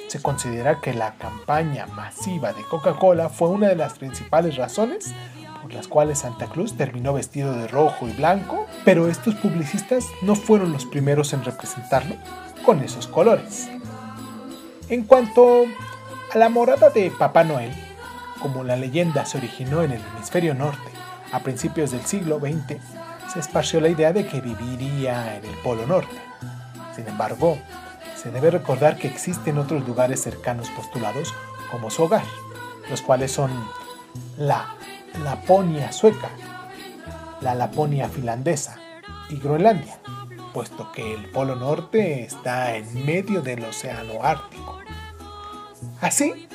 S2: se considera que la campaña masiva de Coca-Cola fue una de las principales razones por las cuales Santa Claus terminó vestido de rojo y blanco, pero estos publicistas no fueron los primeros en representarlo con esos colores. En cuanto a la morada de Papá Noel, como la leyenda se originó en el hemisferio norte a principios del siglo XX, se esparció la idea de que viviría en el Polo Norte. Sin embargo, se debe recordar que existen otros lugares cercanos postulados como su hogar, los cuales son la Laponia sueca, la Laponia finlandesa y Groenlandia, puesto que el Polo Norte está en medio del Océano Ártico. Así,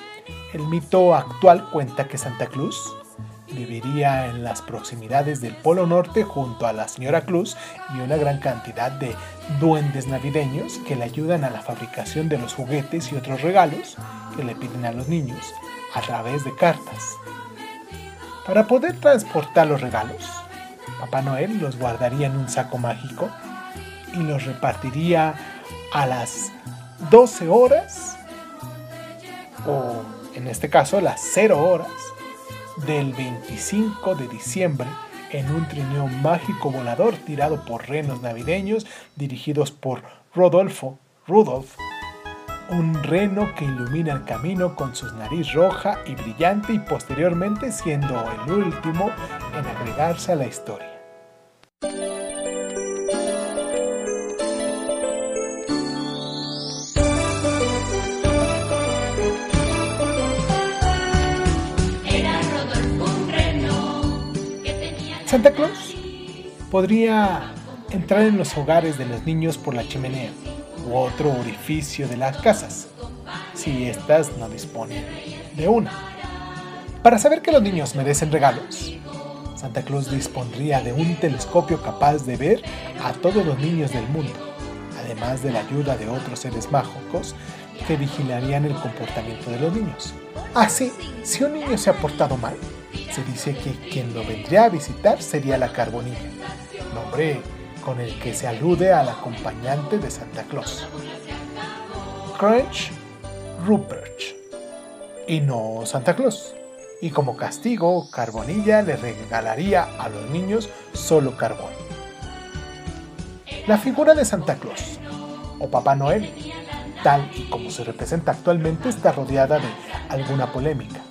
S2: el mito actual cuenta que Santa Cruz viviría en las proximidades del Polo Norte junto a la señora Cruz y una gran cantidad de duendes navideños que le ayudan a la fabricación de los juguetes y otros regalos que le piden a los niños a través de cartas. Para poder transportar los regalos, Papá Noel los guardaría en un saco mágico y los repartiría a las 12 horas o en este caso las 0 horas del 25 de diciembre en un trineo mágico volador tirado por renos navideños dirigidos por Rodolfo Rudolf, un reno que ilumina el camino con su nariz roja y brillante y posteriormente siendo el último en agregarse a la historia. Podría entrar en los hogares de los niños por la chimenea u otro orificio de las casas, si éstas no disponen de una. Para saber que los niños merecen regalos, Santa Claus dispondría de un telescopio capaz de ver a todos los niños del mundo, además de la ayuda de otros seres mágicos que vigilarían el comportamiento de los niños. Así, si un niño se ha portado mal, se dice que quien lo vendría a visitar sería la Carbonilla, nombre con el que se alude al acompañante de Santa Claus, Crunch Rupert, y no Santa Claus. Y como castigo, Carbonilla le regalaría a los niños solo carbón. La figura de Santa Claus, o Papá Noel, tal y como se representa actualmente, está rodeada de alguna polémica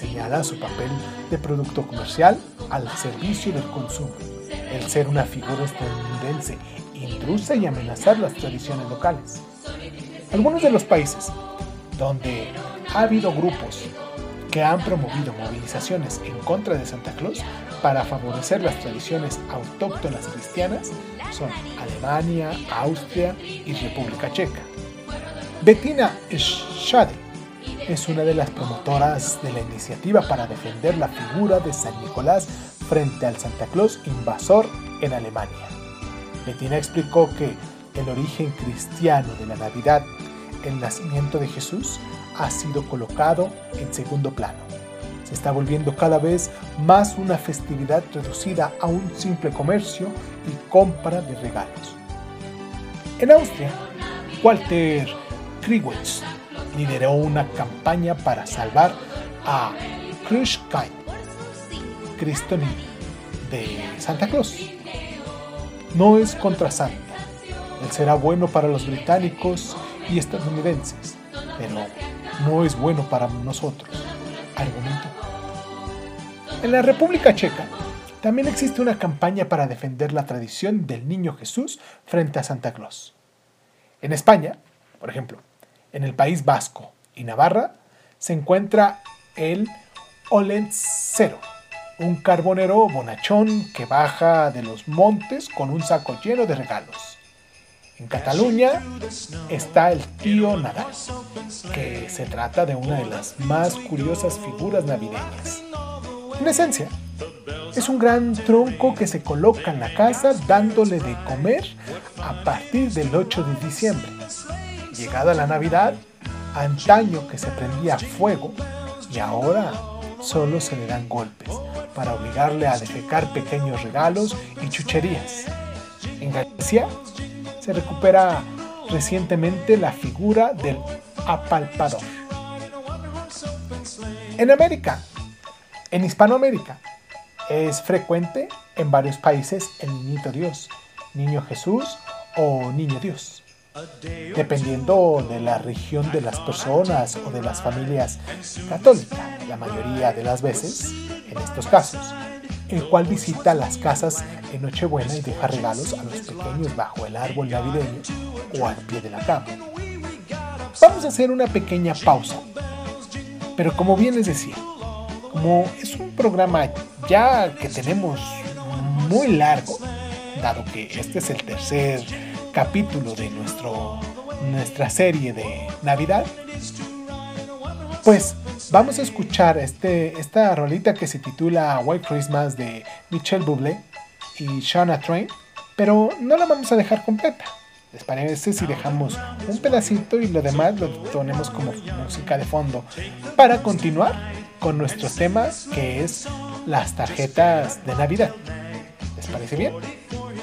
S2: señala su papel de producto comercial al servicio del consumo, el ser una figura estadounidense intrusa y amenazar las tradiciones locales. Algunos de los países donde ha habido grupos que han promovido movilizaciones en contra de Santa Claus para favorecer las tradiciones autóctonas cristianas son Alemania, Austria y República Checa. Bettina Schade es una de las promotoras de la iniciativa para defender la figura de San Nicolás frente al Santa Claus invasor en Alemania. Bettina explicó que el origen cristiano de la Navidad, el nacimiento de Jesús, ha sido colocado en segundo plano. Se está volviendo cada vez más una festividad reducida a un simple comercio y compra de regalos. En Austria, Walter Kriwitz lideró una campaña para salvar a Christkind, Cristo de Santa Claus. No es contra Santa. Él será bueno para los británicos y estadounidenses, pero no es bueno para nosotros. Argumento. En la República Checa también existe una campaña para defender la tradición del niño Jesús frente a Santa Claus. En España, por ejemplo, en el País Vasco y Navarra, se encuentra el Olencero, un carbonero bonachón que baja de los montes con un saco lleno de regalos. En Cataluña está el tío Nadal, que se trata de una de las más curiosas figuras navideñas. En esencia, es un gran tronco que se coloca en la casa dándole de comer a partir del 8 de diciembre llegada la Navidad, antaño que se prendía fuego y ahora solo se le dan golpes para obligarle a defecar pequeños regalos y chucherías. En Galicia se recupera recientemente la figura del apalpador. En América, en Hispanoamérica, es frecuente en varios países el niñito Dios, niño Jesús o niño Dios dependiendo de la región de las personas o de las familias católicas, la mayoría de las veces, en estos casos, el cual visita las casas en Nochebuena y deja regalos a los pequeños bajo el árbol navideño o al pie de la cama. Vamos a hacer una pequeña pausa, pero como bien les decía, como es un programa ya que tenemos muy largo, dado que este es el tercer capítulo de nuestro, nuestra serie de Navidad, pues vamos a escuchar este, esta rolita que se titula White Christmas de Michelle Bublé y Shana Twain, pero no la vamos a dejar completa. ¿Les parece si dejamos un pedacito y lo demás lo ponemos como música de fondo para continuar con nuestro tema que es las tarjetas de Navidad? ¿Les parece bien?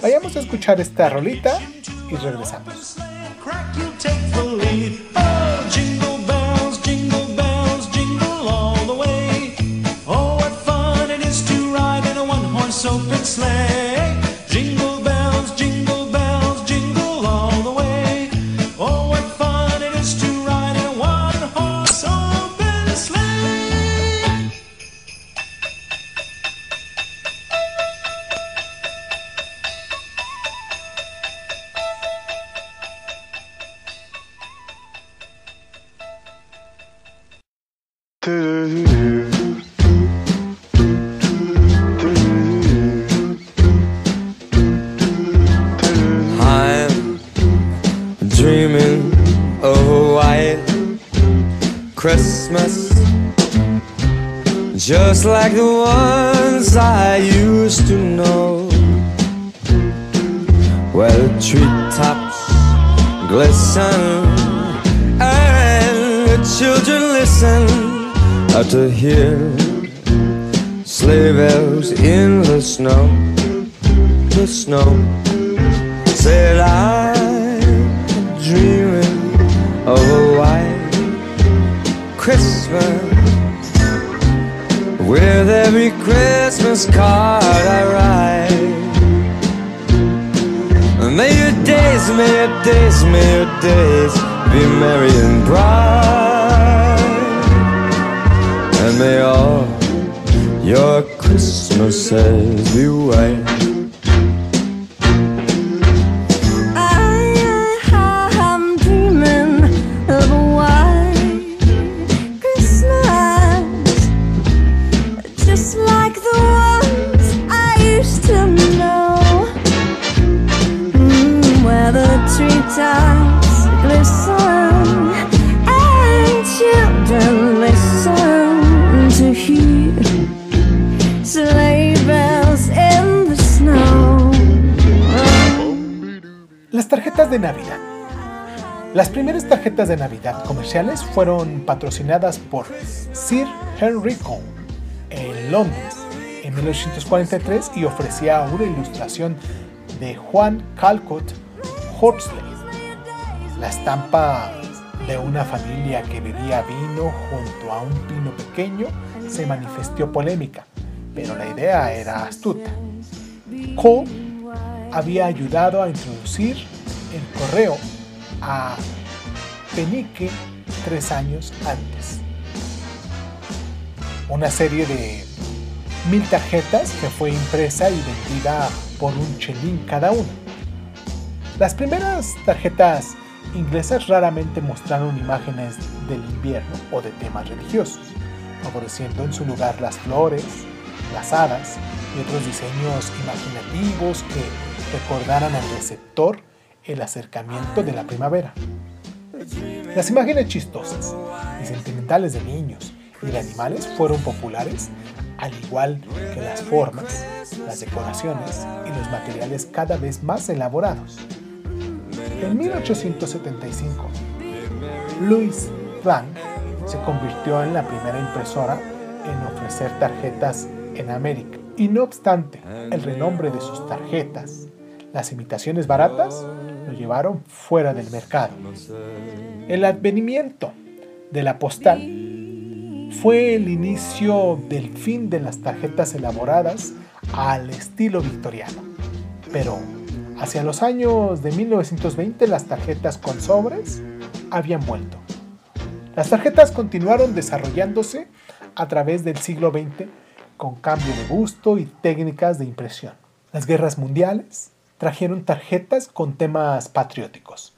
S2: Vayamos a escuchar esta rolita y regresamos.
S6: open sleigh.
S1: I'm dreaming of a white Christmas, just like the ones I used to know, to hear sleigh bells in the snow, the snow. Said I'm dreaming of a white Christmas. With every Christmas card I write. May your days, may your days, may your days be merry and bright, me all your Christmases
S2: away. De Navidad comerciales fueron patrocinadas por Sir Henry Cole en Londres en 1843 y ofrecía una ilustración de Juan Calcott Horsley. La estampa de una familia que bebía vino junto a un pino pequeño se manifestó polémica, pero la idea era astuta. Cole había ayudado a introducir el correo a Penique tres años antes. Una serie de mil tarjetas que fue impresa y vendida por un chelín cada una. Las primeras tarjetas inglesas raramente mostraron imágenes del invierno o de temas religiosos, favoreciendo en su lugar las flores, las hadas y otros diseños imaginativos que recordaran al receptor el acercamiento de la primavera. Las imágenes chistosas y sentimentales de niños y de animales fueron populares, al igual que las formas, las decoraciones y los materiales cada vez más elaborados. En 1875, Louis Blanc se convirtió en la primera impresora en ofrecer tarjetas en América. Y no obstante el renombre de sus tarjetas, las imitaciones baratas lo llevaron fuera del mercado. El advenimiento de la postal fue el inicio del fin de las tarjetas elaboradas al estilo victoriano. Pero hacia los años de 1920 las tarjetas con sobres habían vuelto. Las tarjetas continuaron desarrollándose a través del siglo XX con cambio de gusto y técnicas de impresión. Las guerras mundiales trajeron tarjetas con temas patrióticos.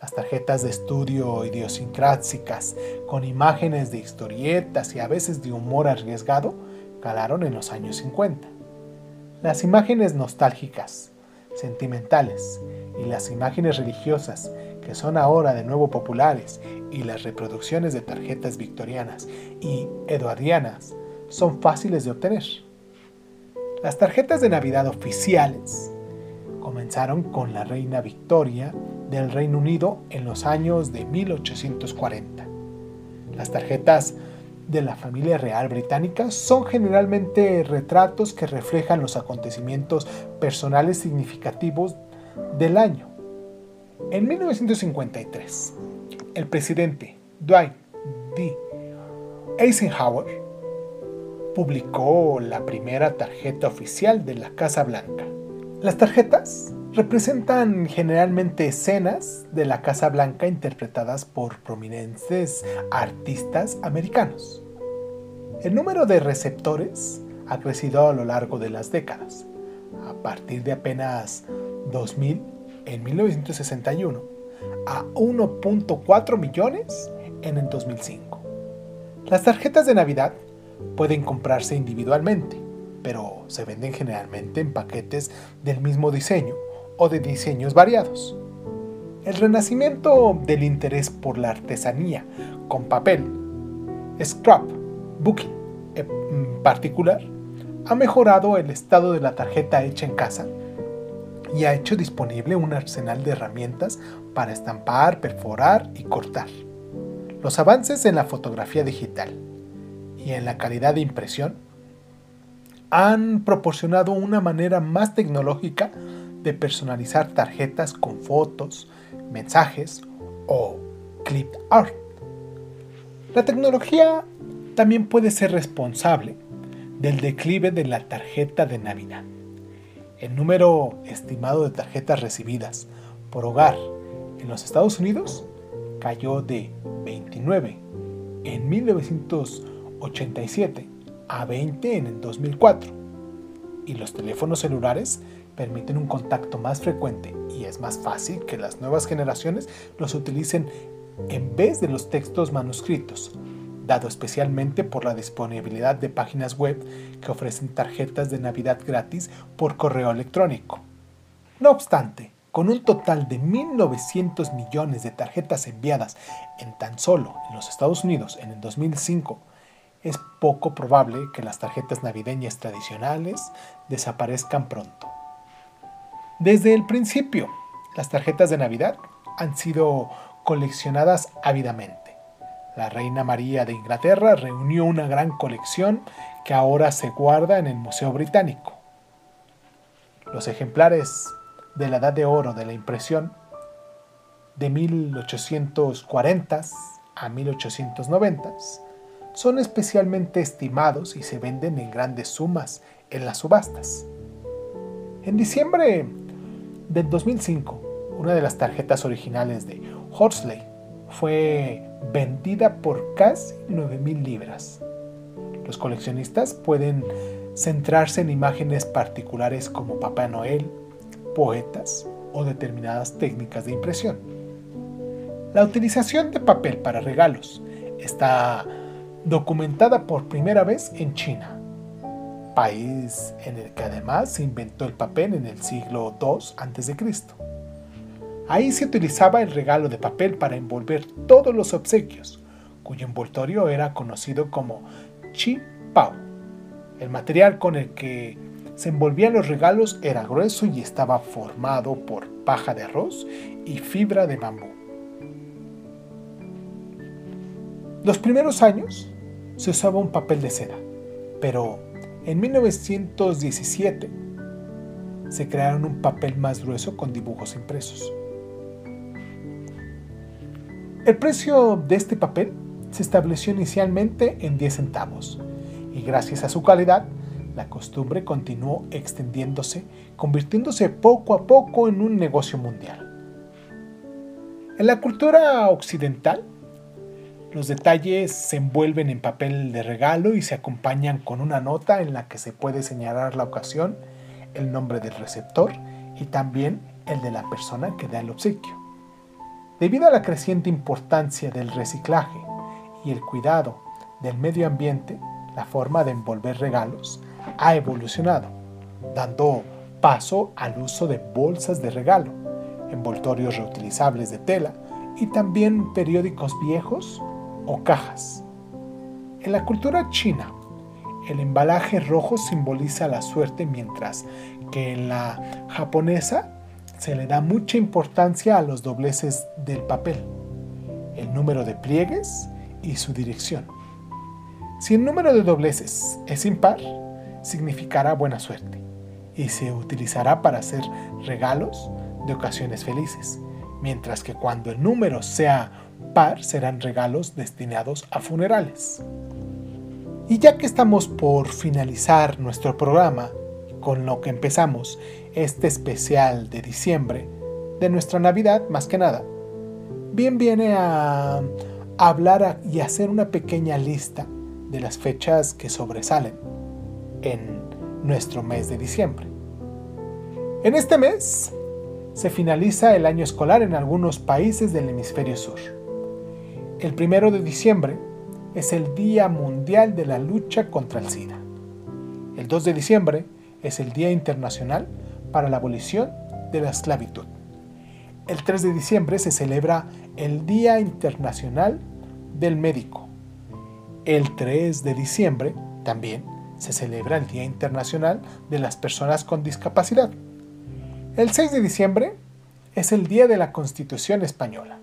S2: Las tarjetas de estudio idiosincrásicas con imágenes de historietas y a veces de humor arriesgado calaron en los años 50. Las imágenes nostálgicas, sentimentales y las imágenes religiosas que son ahora de nuevo populares y las reproducciones de tarjetas victorianas y eduardianas son fáciles de obtener. Las tarjetas de Navidad oficiales comenzaron con la reina Victoria del Reino Unido en los años de 1840. Las tarjetas de la familia real británica son generalmente retratos que reflejan los acontecimientos personales significativos del año. En 1953, el presidente Dwight D. Eisenhower publicó la primera tarjeta oficial de la Casa Blanca. Las tarjetas representan generalmente escenas de la Casa Blanca interpretadas por prominentes artistas americanos. El número de receptores ha crecido a lo largo de las décadas, a partir de apenas 2000 en 1961 a 1.4 millones en el 2005. Las tarjetas de Navidad pueden comprarse individualmente, pero se venden generalmente en paquetes del mismo diseño o de diseños variados. El renacimiento del interés por la artesanía con papel, scrapbooking en particular, ha mejorado el estado de la tarjeta hecha en casa y ha hecho disponible un arsenal de herramientas para estampar, perforar y cortar. Los avances en la fotografía digital y en la calidad de impresión han proporcionado una manera más tecnológica de personalizar tarjetas con fotos, mensajes o clip art. La tecnología también puede ser responsable del declive de la tarjeta de Navidad. El número estimado de tarjetas recibidas por hogar en los Estados Unidos cayó de 29 en 1987 a 20 en el 2004. Y los teléfonos celulares permiten un contacto más frecuente y es más fácil que las nuevas generaciones los utilicen en vez de los textos manuscritos, dado especialmente por la disponibilidad de páginas web que ofrecen tarjetas de Navidad gratis por correo electrónico. No obstante, con un total de 1.900 millones de tarjetas enviadas en tan solo en los Estados Unidos en el 2005, es poco probable que las tarjetas navideñas tradicionales desaparezcan pronto. Desde el principio, las tarjetas de Navidad han sido coleccionadas ávidamente. La reina María de Inglaterra reunió una gran colección que ahora se guarda en el Museo Británico. Los ejemplares de la Edad de Oro de la impresión de 1840 a 1890 son especialmente estimados y se venden en grandes sumas en las subastas. En diciembre del 2005, una de las tarjetas originales de Horsley fue vendida por casi 9.000 libras. Los coleccionistas pueden centrarse en imágenes particulares como Papá Noel, poetas o determinadas técnicas de impresión. La utilización de papel para regalos está documentada por primera vez en China, país en el que además se inventó el papel en el siglo II a.C. Ahí se utilizaba el regalo de papel para envolver todos los obsequios, cuyo envoltorio era conocido como chi pao. El material con el que se envolvían los regalos era grueso y estaba formado por paja de arroz y fibra de bambú. Los primeros años se usaba un papel de seda, pero en 1917 se crearon un papel más grueso con dibujos impresos. El precio de este papel se estableció inicialmente en 10 centavos y gracias a su calidad, la costumbre continuó extendiéndose, convirtiéndose poco a poco en un negocio mundial. En la cultura occidental, los detalles se envuelven en papel de regalo y se acompañan con una nota en la que se puede señalar la ocasión, el nombre del receptor y también el de la persona que da el obsequio. Debido a la creciente importancia del reciclaje y el cuidado del medio ambiente, la forma de envolver regalos ha evolucionado. dando paso al uso de bolsas de regalo, envoltorios reutilizables de tela y también periódicos viejos o cajas. En la cultura china, el embalaje rojo simboliza la suerte mientras que en la japonesa se le da mucha importancia a los dobleces del papel, el número de pliegues y su dirección. Si el número de dobleces es impar, significará buena suerte y se utilizará para hacer regalos de ocasiones felices, mientras que cuando el número sea par serán regalos destinados a funerales. Y ya que estamos por finalizar nuestro programa, con lo que empezamos este especial de diciembre, de nuestra Navidad más que nada, bien viene a hablar y hacer una pequeña lista de las fechas que sobresalen en nuestro mes de diciembre. En este mes se finaliza el año escolar en algunos países del hemisferio sur. El primero de diciembre es el Día Mundial de la Lucha contra el SIDA. El 2 de diciembre es el Día Internacional para la Abolición de la Esclavitud. El 3 de diciembre se celebra el Día Internacional del Médico. El 3 de diciembre también se celebra el Día Internacional de las Personas con Discapacidad. El 6 de diciembre es el Día de la Constitución Española.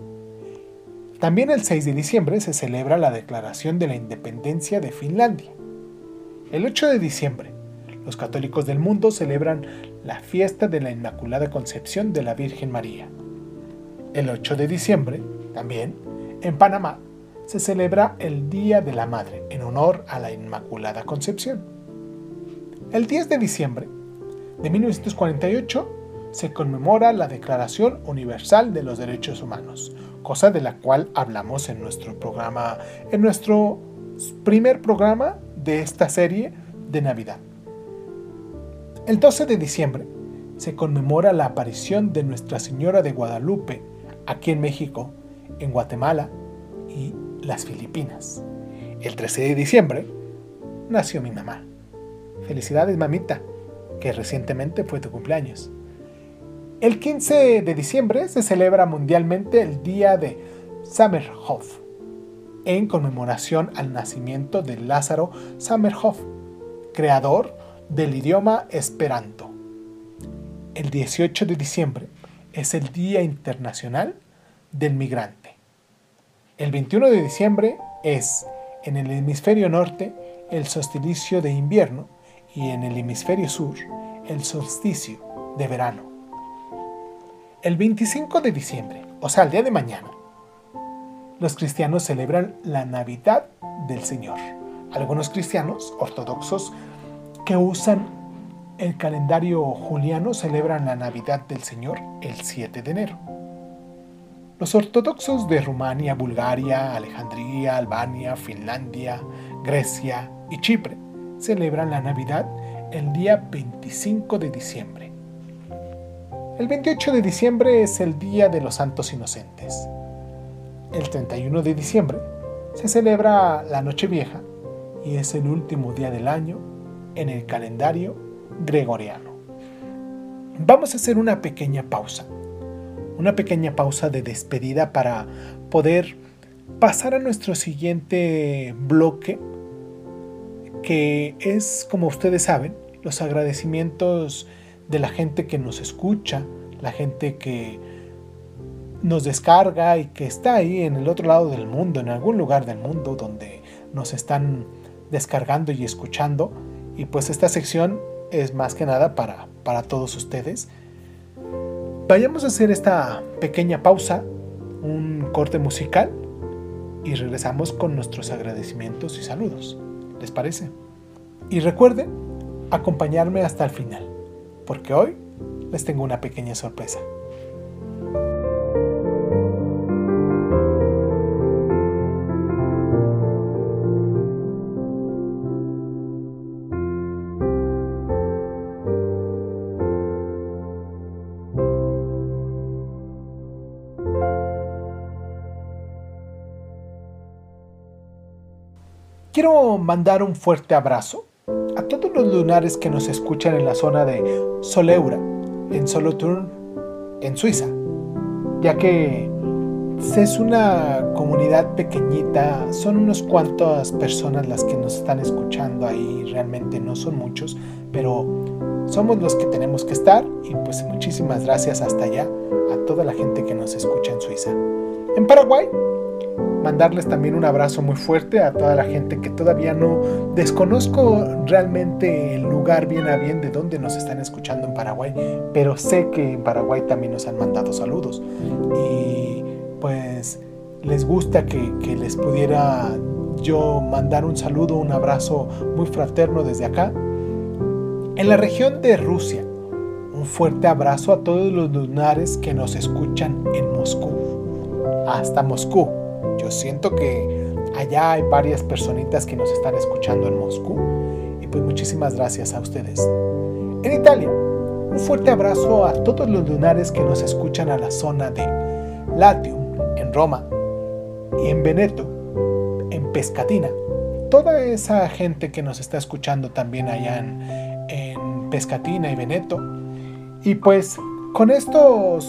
S2: También el 6 de diciembre se celebra la Declaración de la Independencia de Finlandia. El 8 de diciembre, los católicos del mundo celebran la fiesta de la Inmaculada Concepción de la Virgen María. El 8 de diciembre, también, en Panamá, se celebra el Día de la Madre en honor a la Inmaculada Concepción. El 10 de diciembre de 1948 se conmemora la Declaración Universal de los Derechos Humanos, cosa de la cual hablamos en nuestro programa, en nuestro primer programa de esta serie de Navidad. El 12 de diciembre se conmemora la aparición de Nuestra Señora de Guadalupe aquí en México, en Guatemala y las Filipinas. El 13 de diciembre nació mi mamá. Felicidades mamita, que recientemente fue tu cumpleaños. El 15 de diciembre se celebra mundialmente el Día de Sammerhof, en conmemoración al nacimiento de Lázaro Sammerhof, creador del idioma esperanto. El 18 de diciembre es el Día Internacional del Migrante. El 21 de diciembre es, en el hemisferio norte, el solsticio de invierno y en el hemisferio sur, el solsticio de verano. El 25 de diciembre, o sea, el día de mañana, los cristianos celebran la Navidad del Señor. Algunos cristianos ortodoxos que usan el calendario juliano celebran la Navidad del Señor el 7 de enero. Los ortodoxos de Rumania, Bulgaria, Alejandría, Albania, Finlandia, Grecia y Chipre celebran la Navidad el día 25 de diciembre. El 28 de diciembre es el Día de los Santos Inocentes. El 31 de diciembre se celebra la Nochevieja y es el último día del año en el calendario gregoriano. Vamos a hacer una pequeña pausa, una pequeña pausa de despedida para poder pasar a nuestro siguiente bloque, que es, como ustedes saben, los agradecimientos de la gente que nos escucha, la gente que nos descarga y que está ahí en el otro lado del mundo, en algún lugar del mundo donde nos están descargando y escuchando. Y pues esta sección es más que nada para, para todos ustedes. Vayamos a hacer esta pequeña pausa, un corte musical y regresamos con nuestros agradecimientos y saludos. ¿Les parece? Y recuerden acompañarme hasta el final, porque hoy les tengo una pequeña sorpresa. Quiero mandar un fuerte abrazo los lunares que nos escuchan en la zona de Soleura, en Solothurn, en Suiza, ya que es una comunidad pequeñita, son unos cuantas personas las que nos están escuchando ahí, realmente no son muchos, pero somos los que tenemos que estar y pues muchísimas gracias hasta allá a toda la gente que nos escucha en Suiza. En Paraguay, mandarles también un abrazo muy fuerte a toda la gente que todavía no desconozco realmente el lugar bien a bien de dónde nos están escuchando en Paraguay, pero sé que en Paraguay también nos han mandado saludos y pues les gusta que, que les pudiera yo mandar un saludo, un abrazo muy fraterno desde acá. En la región de Rusia, un fuerte abrazo a todos los lunares que nos escuchan en Moscú. Hasta Moscú. Yo siento que allá hay varias personitas que nos están escuchando en Moscú. Y pues muchísimas gracias a ustedes. En Italia, un fuerte abrazo a todos los lunares que nos escuchan a la zona de Latium, en Roma, y en Veneto, en Pescatina. Toda esa gente que nos está escuchando también allá en, en Pescatina y Veneto. Y pues con estos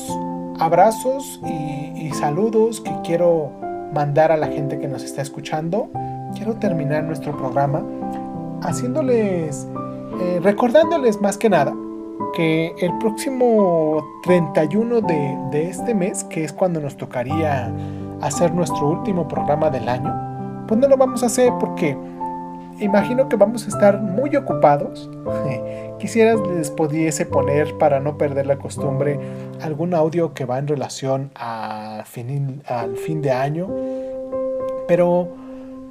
S2: abrazos y, y saludos que quiero mandar a la gente que nos está escuchando, quiero terminar nuestro programa haciéndoles, eh, recordándoles más que nada que el próximo 31 de, de este mes, que es cuando nos tocaría hacer nuestro último programa del año, pues no lo vamos a hacer porque imagino que vamos a estar muy ocupados. <laughs> Quisiera les pudiese poner, para no perder la costumbre, algún audio que va en relación al fin de año. Pero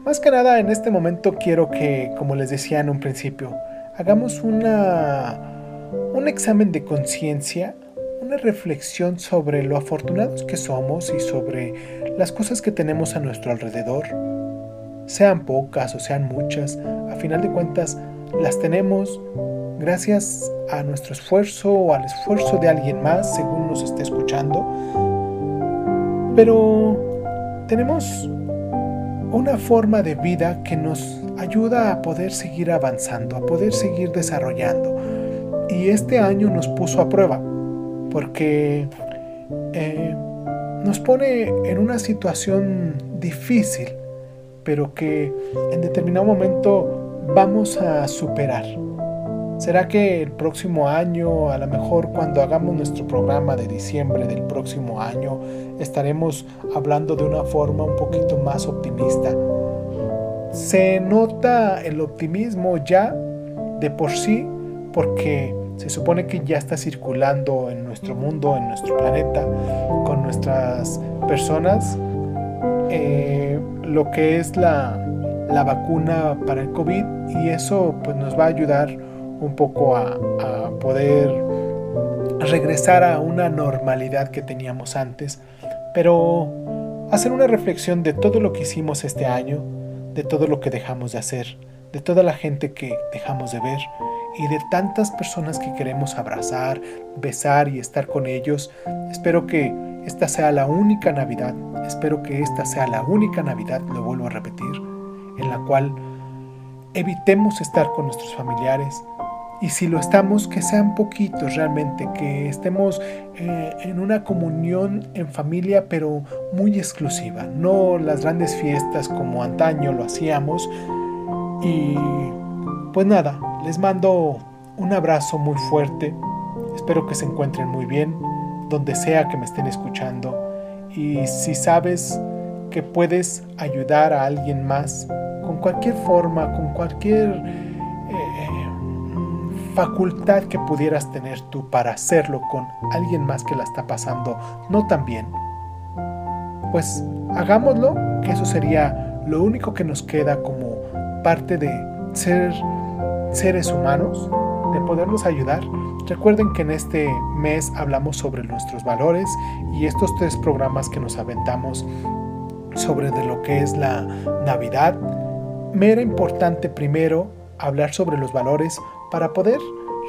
S2: más que nada en este momento quiero que, como les decía en un principio, hagamos una, un examen de conciencia, una reflexión sobre lo afortunados que somos y sobre las cosas que tenemos a nuestro alrededor sean pocas o sean muchas, a final de cuentas las tenemos gracias a nuestro esfuerzo o al esfuerzo de alguien más, según nos esté escuchando. Pero tenemos una forma de vida que nos ayuda a poder seguir avanzando, a poder seguir desarrollando. Y este año nos puso a prueba, porque eh, nos pone en una situación difícil pero que en determinado momento vamos a superar. ¿Será que el próximo año, a lo mejor cuando hagamos nuestro programa de diciembre del próximo año, estaremos hablando de una forma un poquito más optimista? Se nota el optimismo ya de por sí porque se supone que ya está circulando en nuestro mundo, en nuestro planeta, con nuestras personas eh, lo que es la, la vacuna para el COVID y eso pues nos va a ayudar un poco a, poder regresar a una normalidad que teníamos antes, pero hacer una reflexión de todo lo que hicimos este año, de todo lo que dejamos de hacer, de toda la gente que dejamos de ver y de tantas personas que queremos abrazar, besar y estar con ellos. Espero que esta sea la única Navidad, espero que esta sea la única Navidad, lo vuelvo a repetir, en la cual evitemos estar con nuestros familiares y si lo estamos, que sean poquitos realmente, que estemos eh, en una comunión en familia, pero muy exclusiva, no las grandes fiestas como antaño lo hacíamos. Y pues nada, les mando un abrazo muy fuerte, espero que se encuentren muy bien, donde sea que me estén escuchando. Y si sabes que puedes ayudar a alguien más, con cualquier forma, con cualquier facultad que pudieras tener tú para hacerlo con alguien más que la está pasando no tan bien, pues hagámoslo, que eso sería lo único que nos queda como parte de ser seres humanos, de podernos ayudar. Recuerden que en este mes hablamos sobre nuestros valores y estos tres programas que nos aventamos sobre de lo que es la Navidad, me era importante primero hablar sobre los valores para poder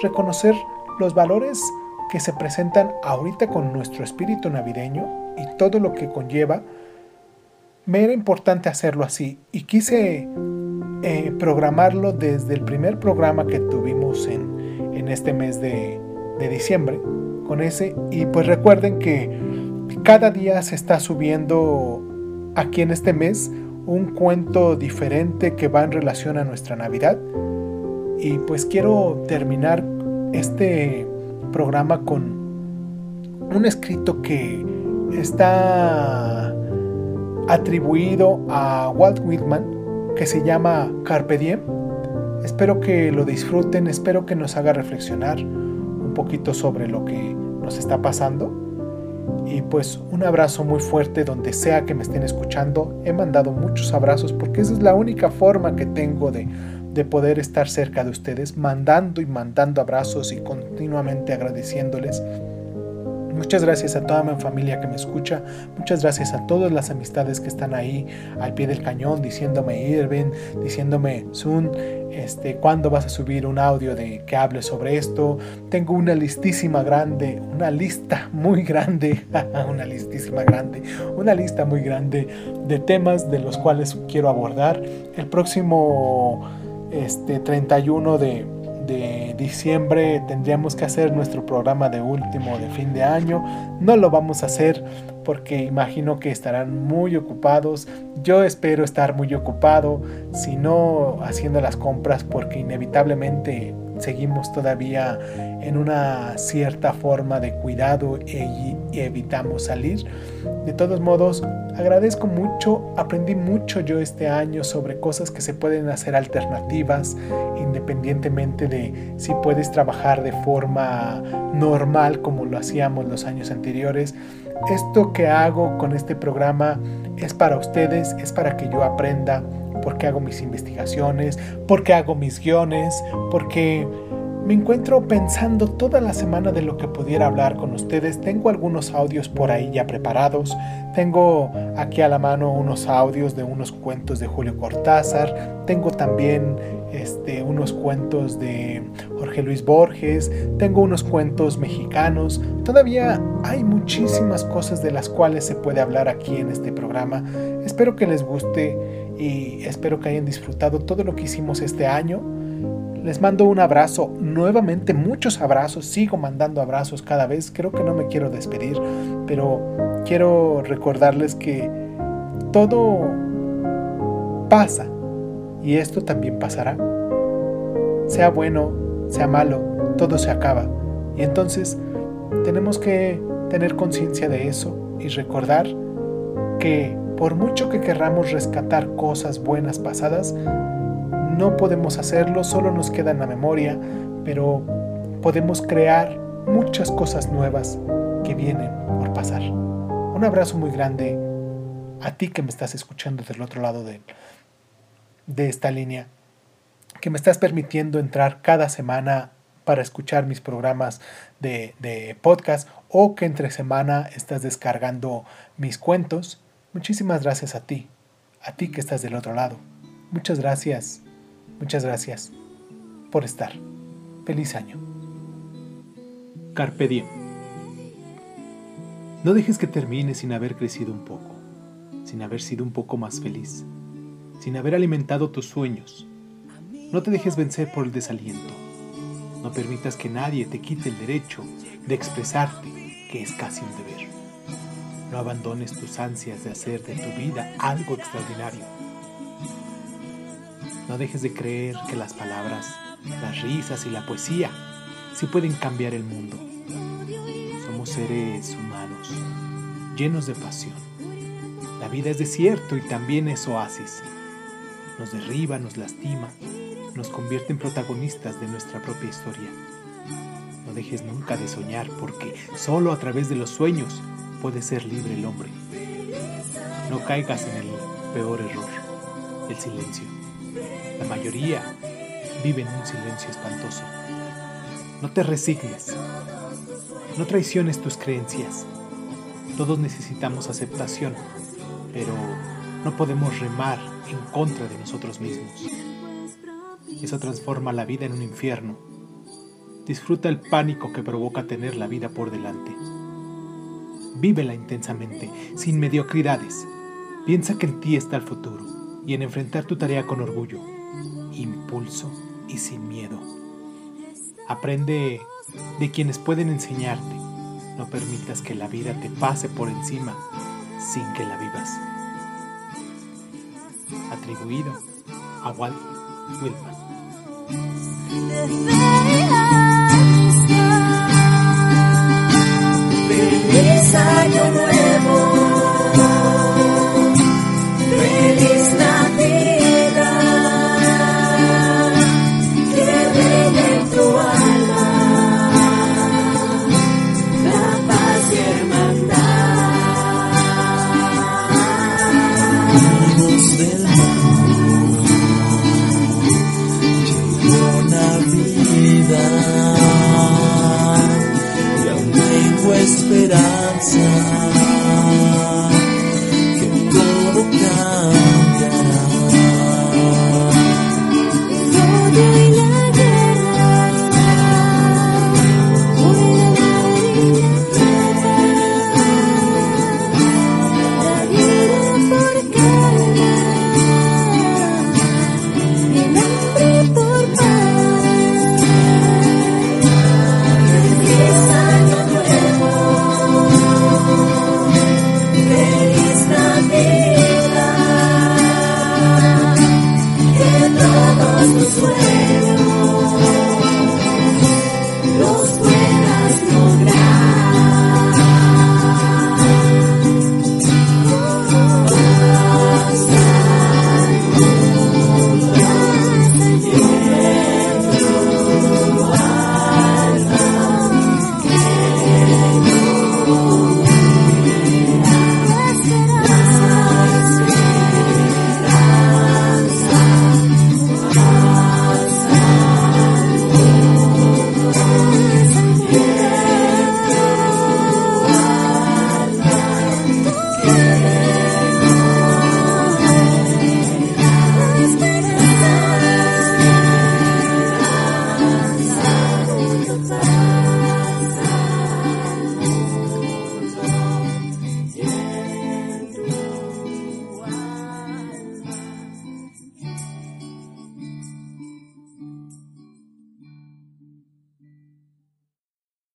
S2: reconocer los valores que se presentan ahorita con nuestro espíritu navideño y todo lo que conlleva. Me era importante hacerlo así y quise eh, programarlo desde el primer programa que tuvimos en, en este mes de, de diciembre con ese y pues recuerden que cada día se está subiendo aquí en este mes un cuento diferente que va en relación a nuestra Navidad y pues quiero terminar este programa con un escrito que está atribuido a Walt Whitman que se llama Carpe Diem. Espero que lo disfruten, espero que nos haga reflexionar un poquito sobre lo que nos está pasando. Y pues un abrazo muy fuerte donde sea que me estén escuchando. He mandado muchos abrazos porque esa es la única forma que tengo de, de poder estar cerca de ustedes, mandando y mandando abrazos y continuamente agradeciéndoles. Muchas gracias a toda mi familia que me escucha. Muchas gracias a todas las amistades que están ahí al pie del cañón diciéndome Irving, diciéndome Sun, este, ¿cuándo vas a subir un audio de que hable sobre esto? Tengo una listísima grande, una lista muy grande, <laughs> una listísima grande, una lista muy grande de temas de los cuales quiero abordar. El próximo este, 31 de, de diciembre tendríamos que hacer nuestro programa de último de fin de año. No lo vamos a hacer porque imagino que estarán muy ocupados. Yo espero estar muy ocupado, si no haciendo las compras porque inevitablemente seguimos todavía en una cierta forma de cuidado y evitamos salir. De todos modos, agradezco mucho, aprendí mucho yo este año sobre cosas que se pueden hacer alternativas, independientemente de si puedes trabajar de forma normal como lo hacíamos los años anteriores. Esto que hago con este programa es para ustedes, es para que yo aprenda, porque hago mis investigaciones, porque hago mis guiones, porque me encuentro pensando toda la semana de lo que pudiera hablar con ustedes. Tengo algunos audios por ahí ya preparados. Tengo aquí a la mano unos audios de unos cuentos de Julio Cortázar. Tengo también este, unos cuentos de Jorge Luis Borges. Tengo unos cuentos mexicanos. Todavía hay muchísimas cosas de las cuales se puede hablar aquí en este programa. Espero que les guste y espero que hayan disfrutado todo lo que hicimos este año. Les mando un abrazo, nuevamente muchos abrazos, sigo mandando abrazos cada vez, creo que no me quiero despedir, pero quiero recordarles que todo pasa y esto también pasará. Sea bueno, sea malo, todo se acaba. Y entonces tenemos que tener conciencia de eso y recordar que por mucho que querramos rescatar cosas buenas pasadas, no podemos hacerlo, solo nos queda en la memoria, pero podemos crear muchas cosas nuevas que vienen por pasar. Un abrazo muy grande a ti que me estás escuchando del otro lado de, de esta línea, que me estás permitiendo entrar cada semana para escuchar mis programas de, de podcast o que entre semana estás descargando mis cuentos. Muchísimas gracias a ti, a ti que estás del otro lado. Muchas gracias. Muchas gracias por estar. Feliz año. Carpe diem. No dejes que termine sin haber crecido un poco, sin haber sido un poco más feliz, sin haber alimentado tus sueños. No te dejes vencer por el desaliento. No permitas que nadie te quite el derecho de expresarte, que es casi un deber. No abandones tus ansias de hacer de tu vida algo extraordinario. No dejes de creer que las palabras, las risas y la poesía sí pueden cambiar el mundo. Somos seres humanos, llenos de pasión. La vida es desierto y también es oasis. Nos derriba, nos lastima, nos convierte en protagonistas de nuestra propia historia. No dejes nunca de soñar porque solo a través de los sueños puede ser libre el hombre. No caigas en el peor error, el silencio. La mayoría vive en un silencio espantoso. No te resignes. No traiciones tus creencias. Todos necesitamos aceptación, pero no podemos remar en contra de nosotros mismos. Eso transforma la vida en un infierno. Disfruta el pánico que provoca tener la vida por delante. Vívela intensamente, sin mediocridades. Piensa que en ti está el futuro y en enfrentar tu tarea con orgullo.
S7: Impulso y sin miedo. Aprende de quienes pueden enseñarte. No permitas que la vida te pase por encima sin que la vivas. Atribuido a Walt Whitman.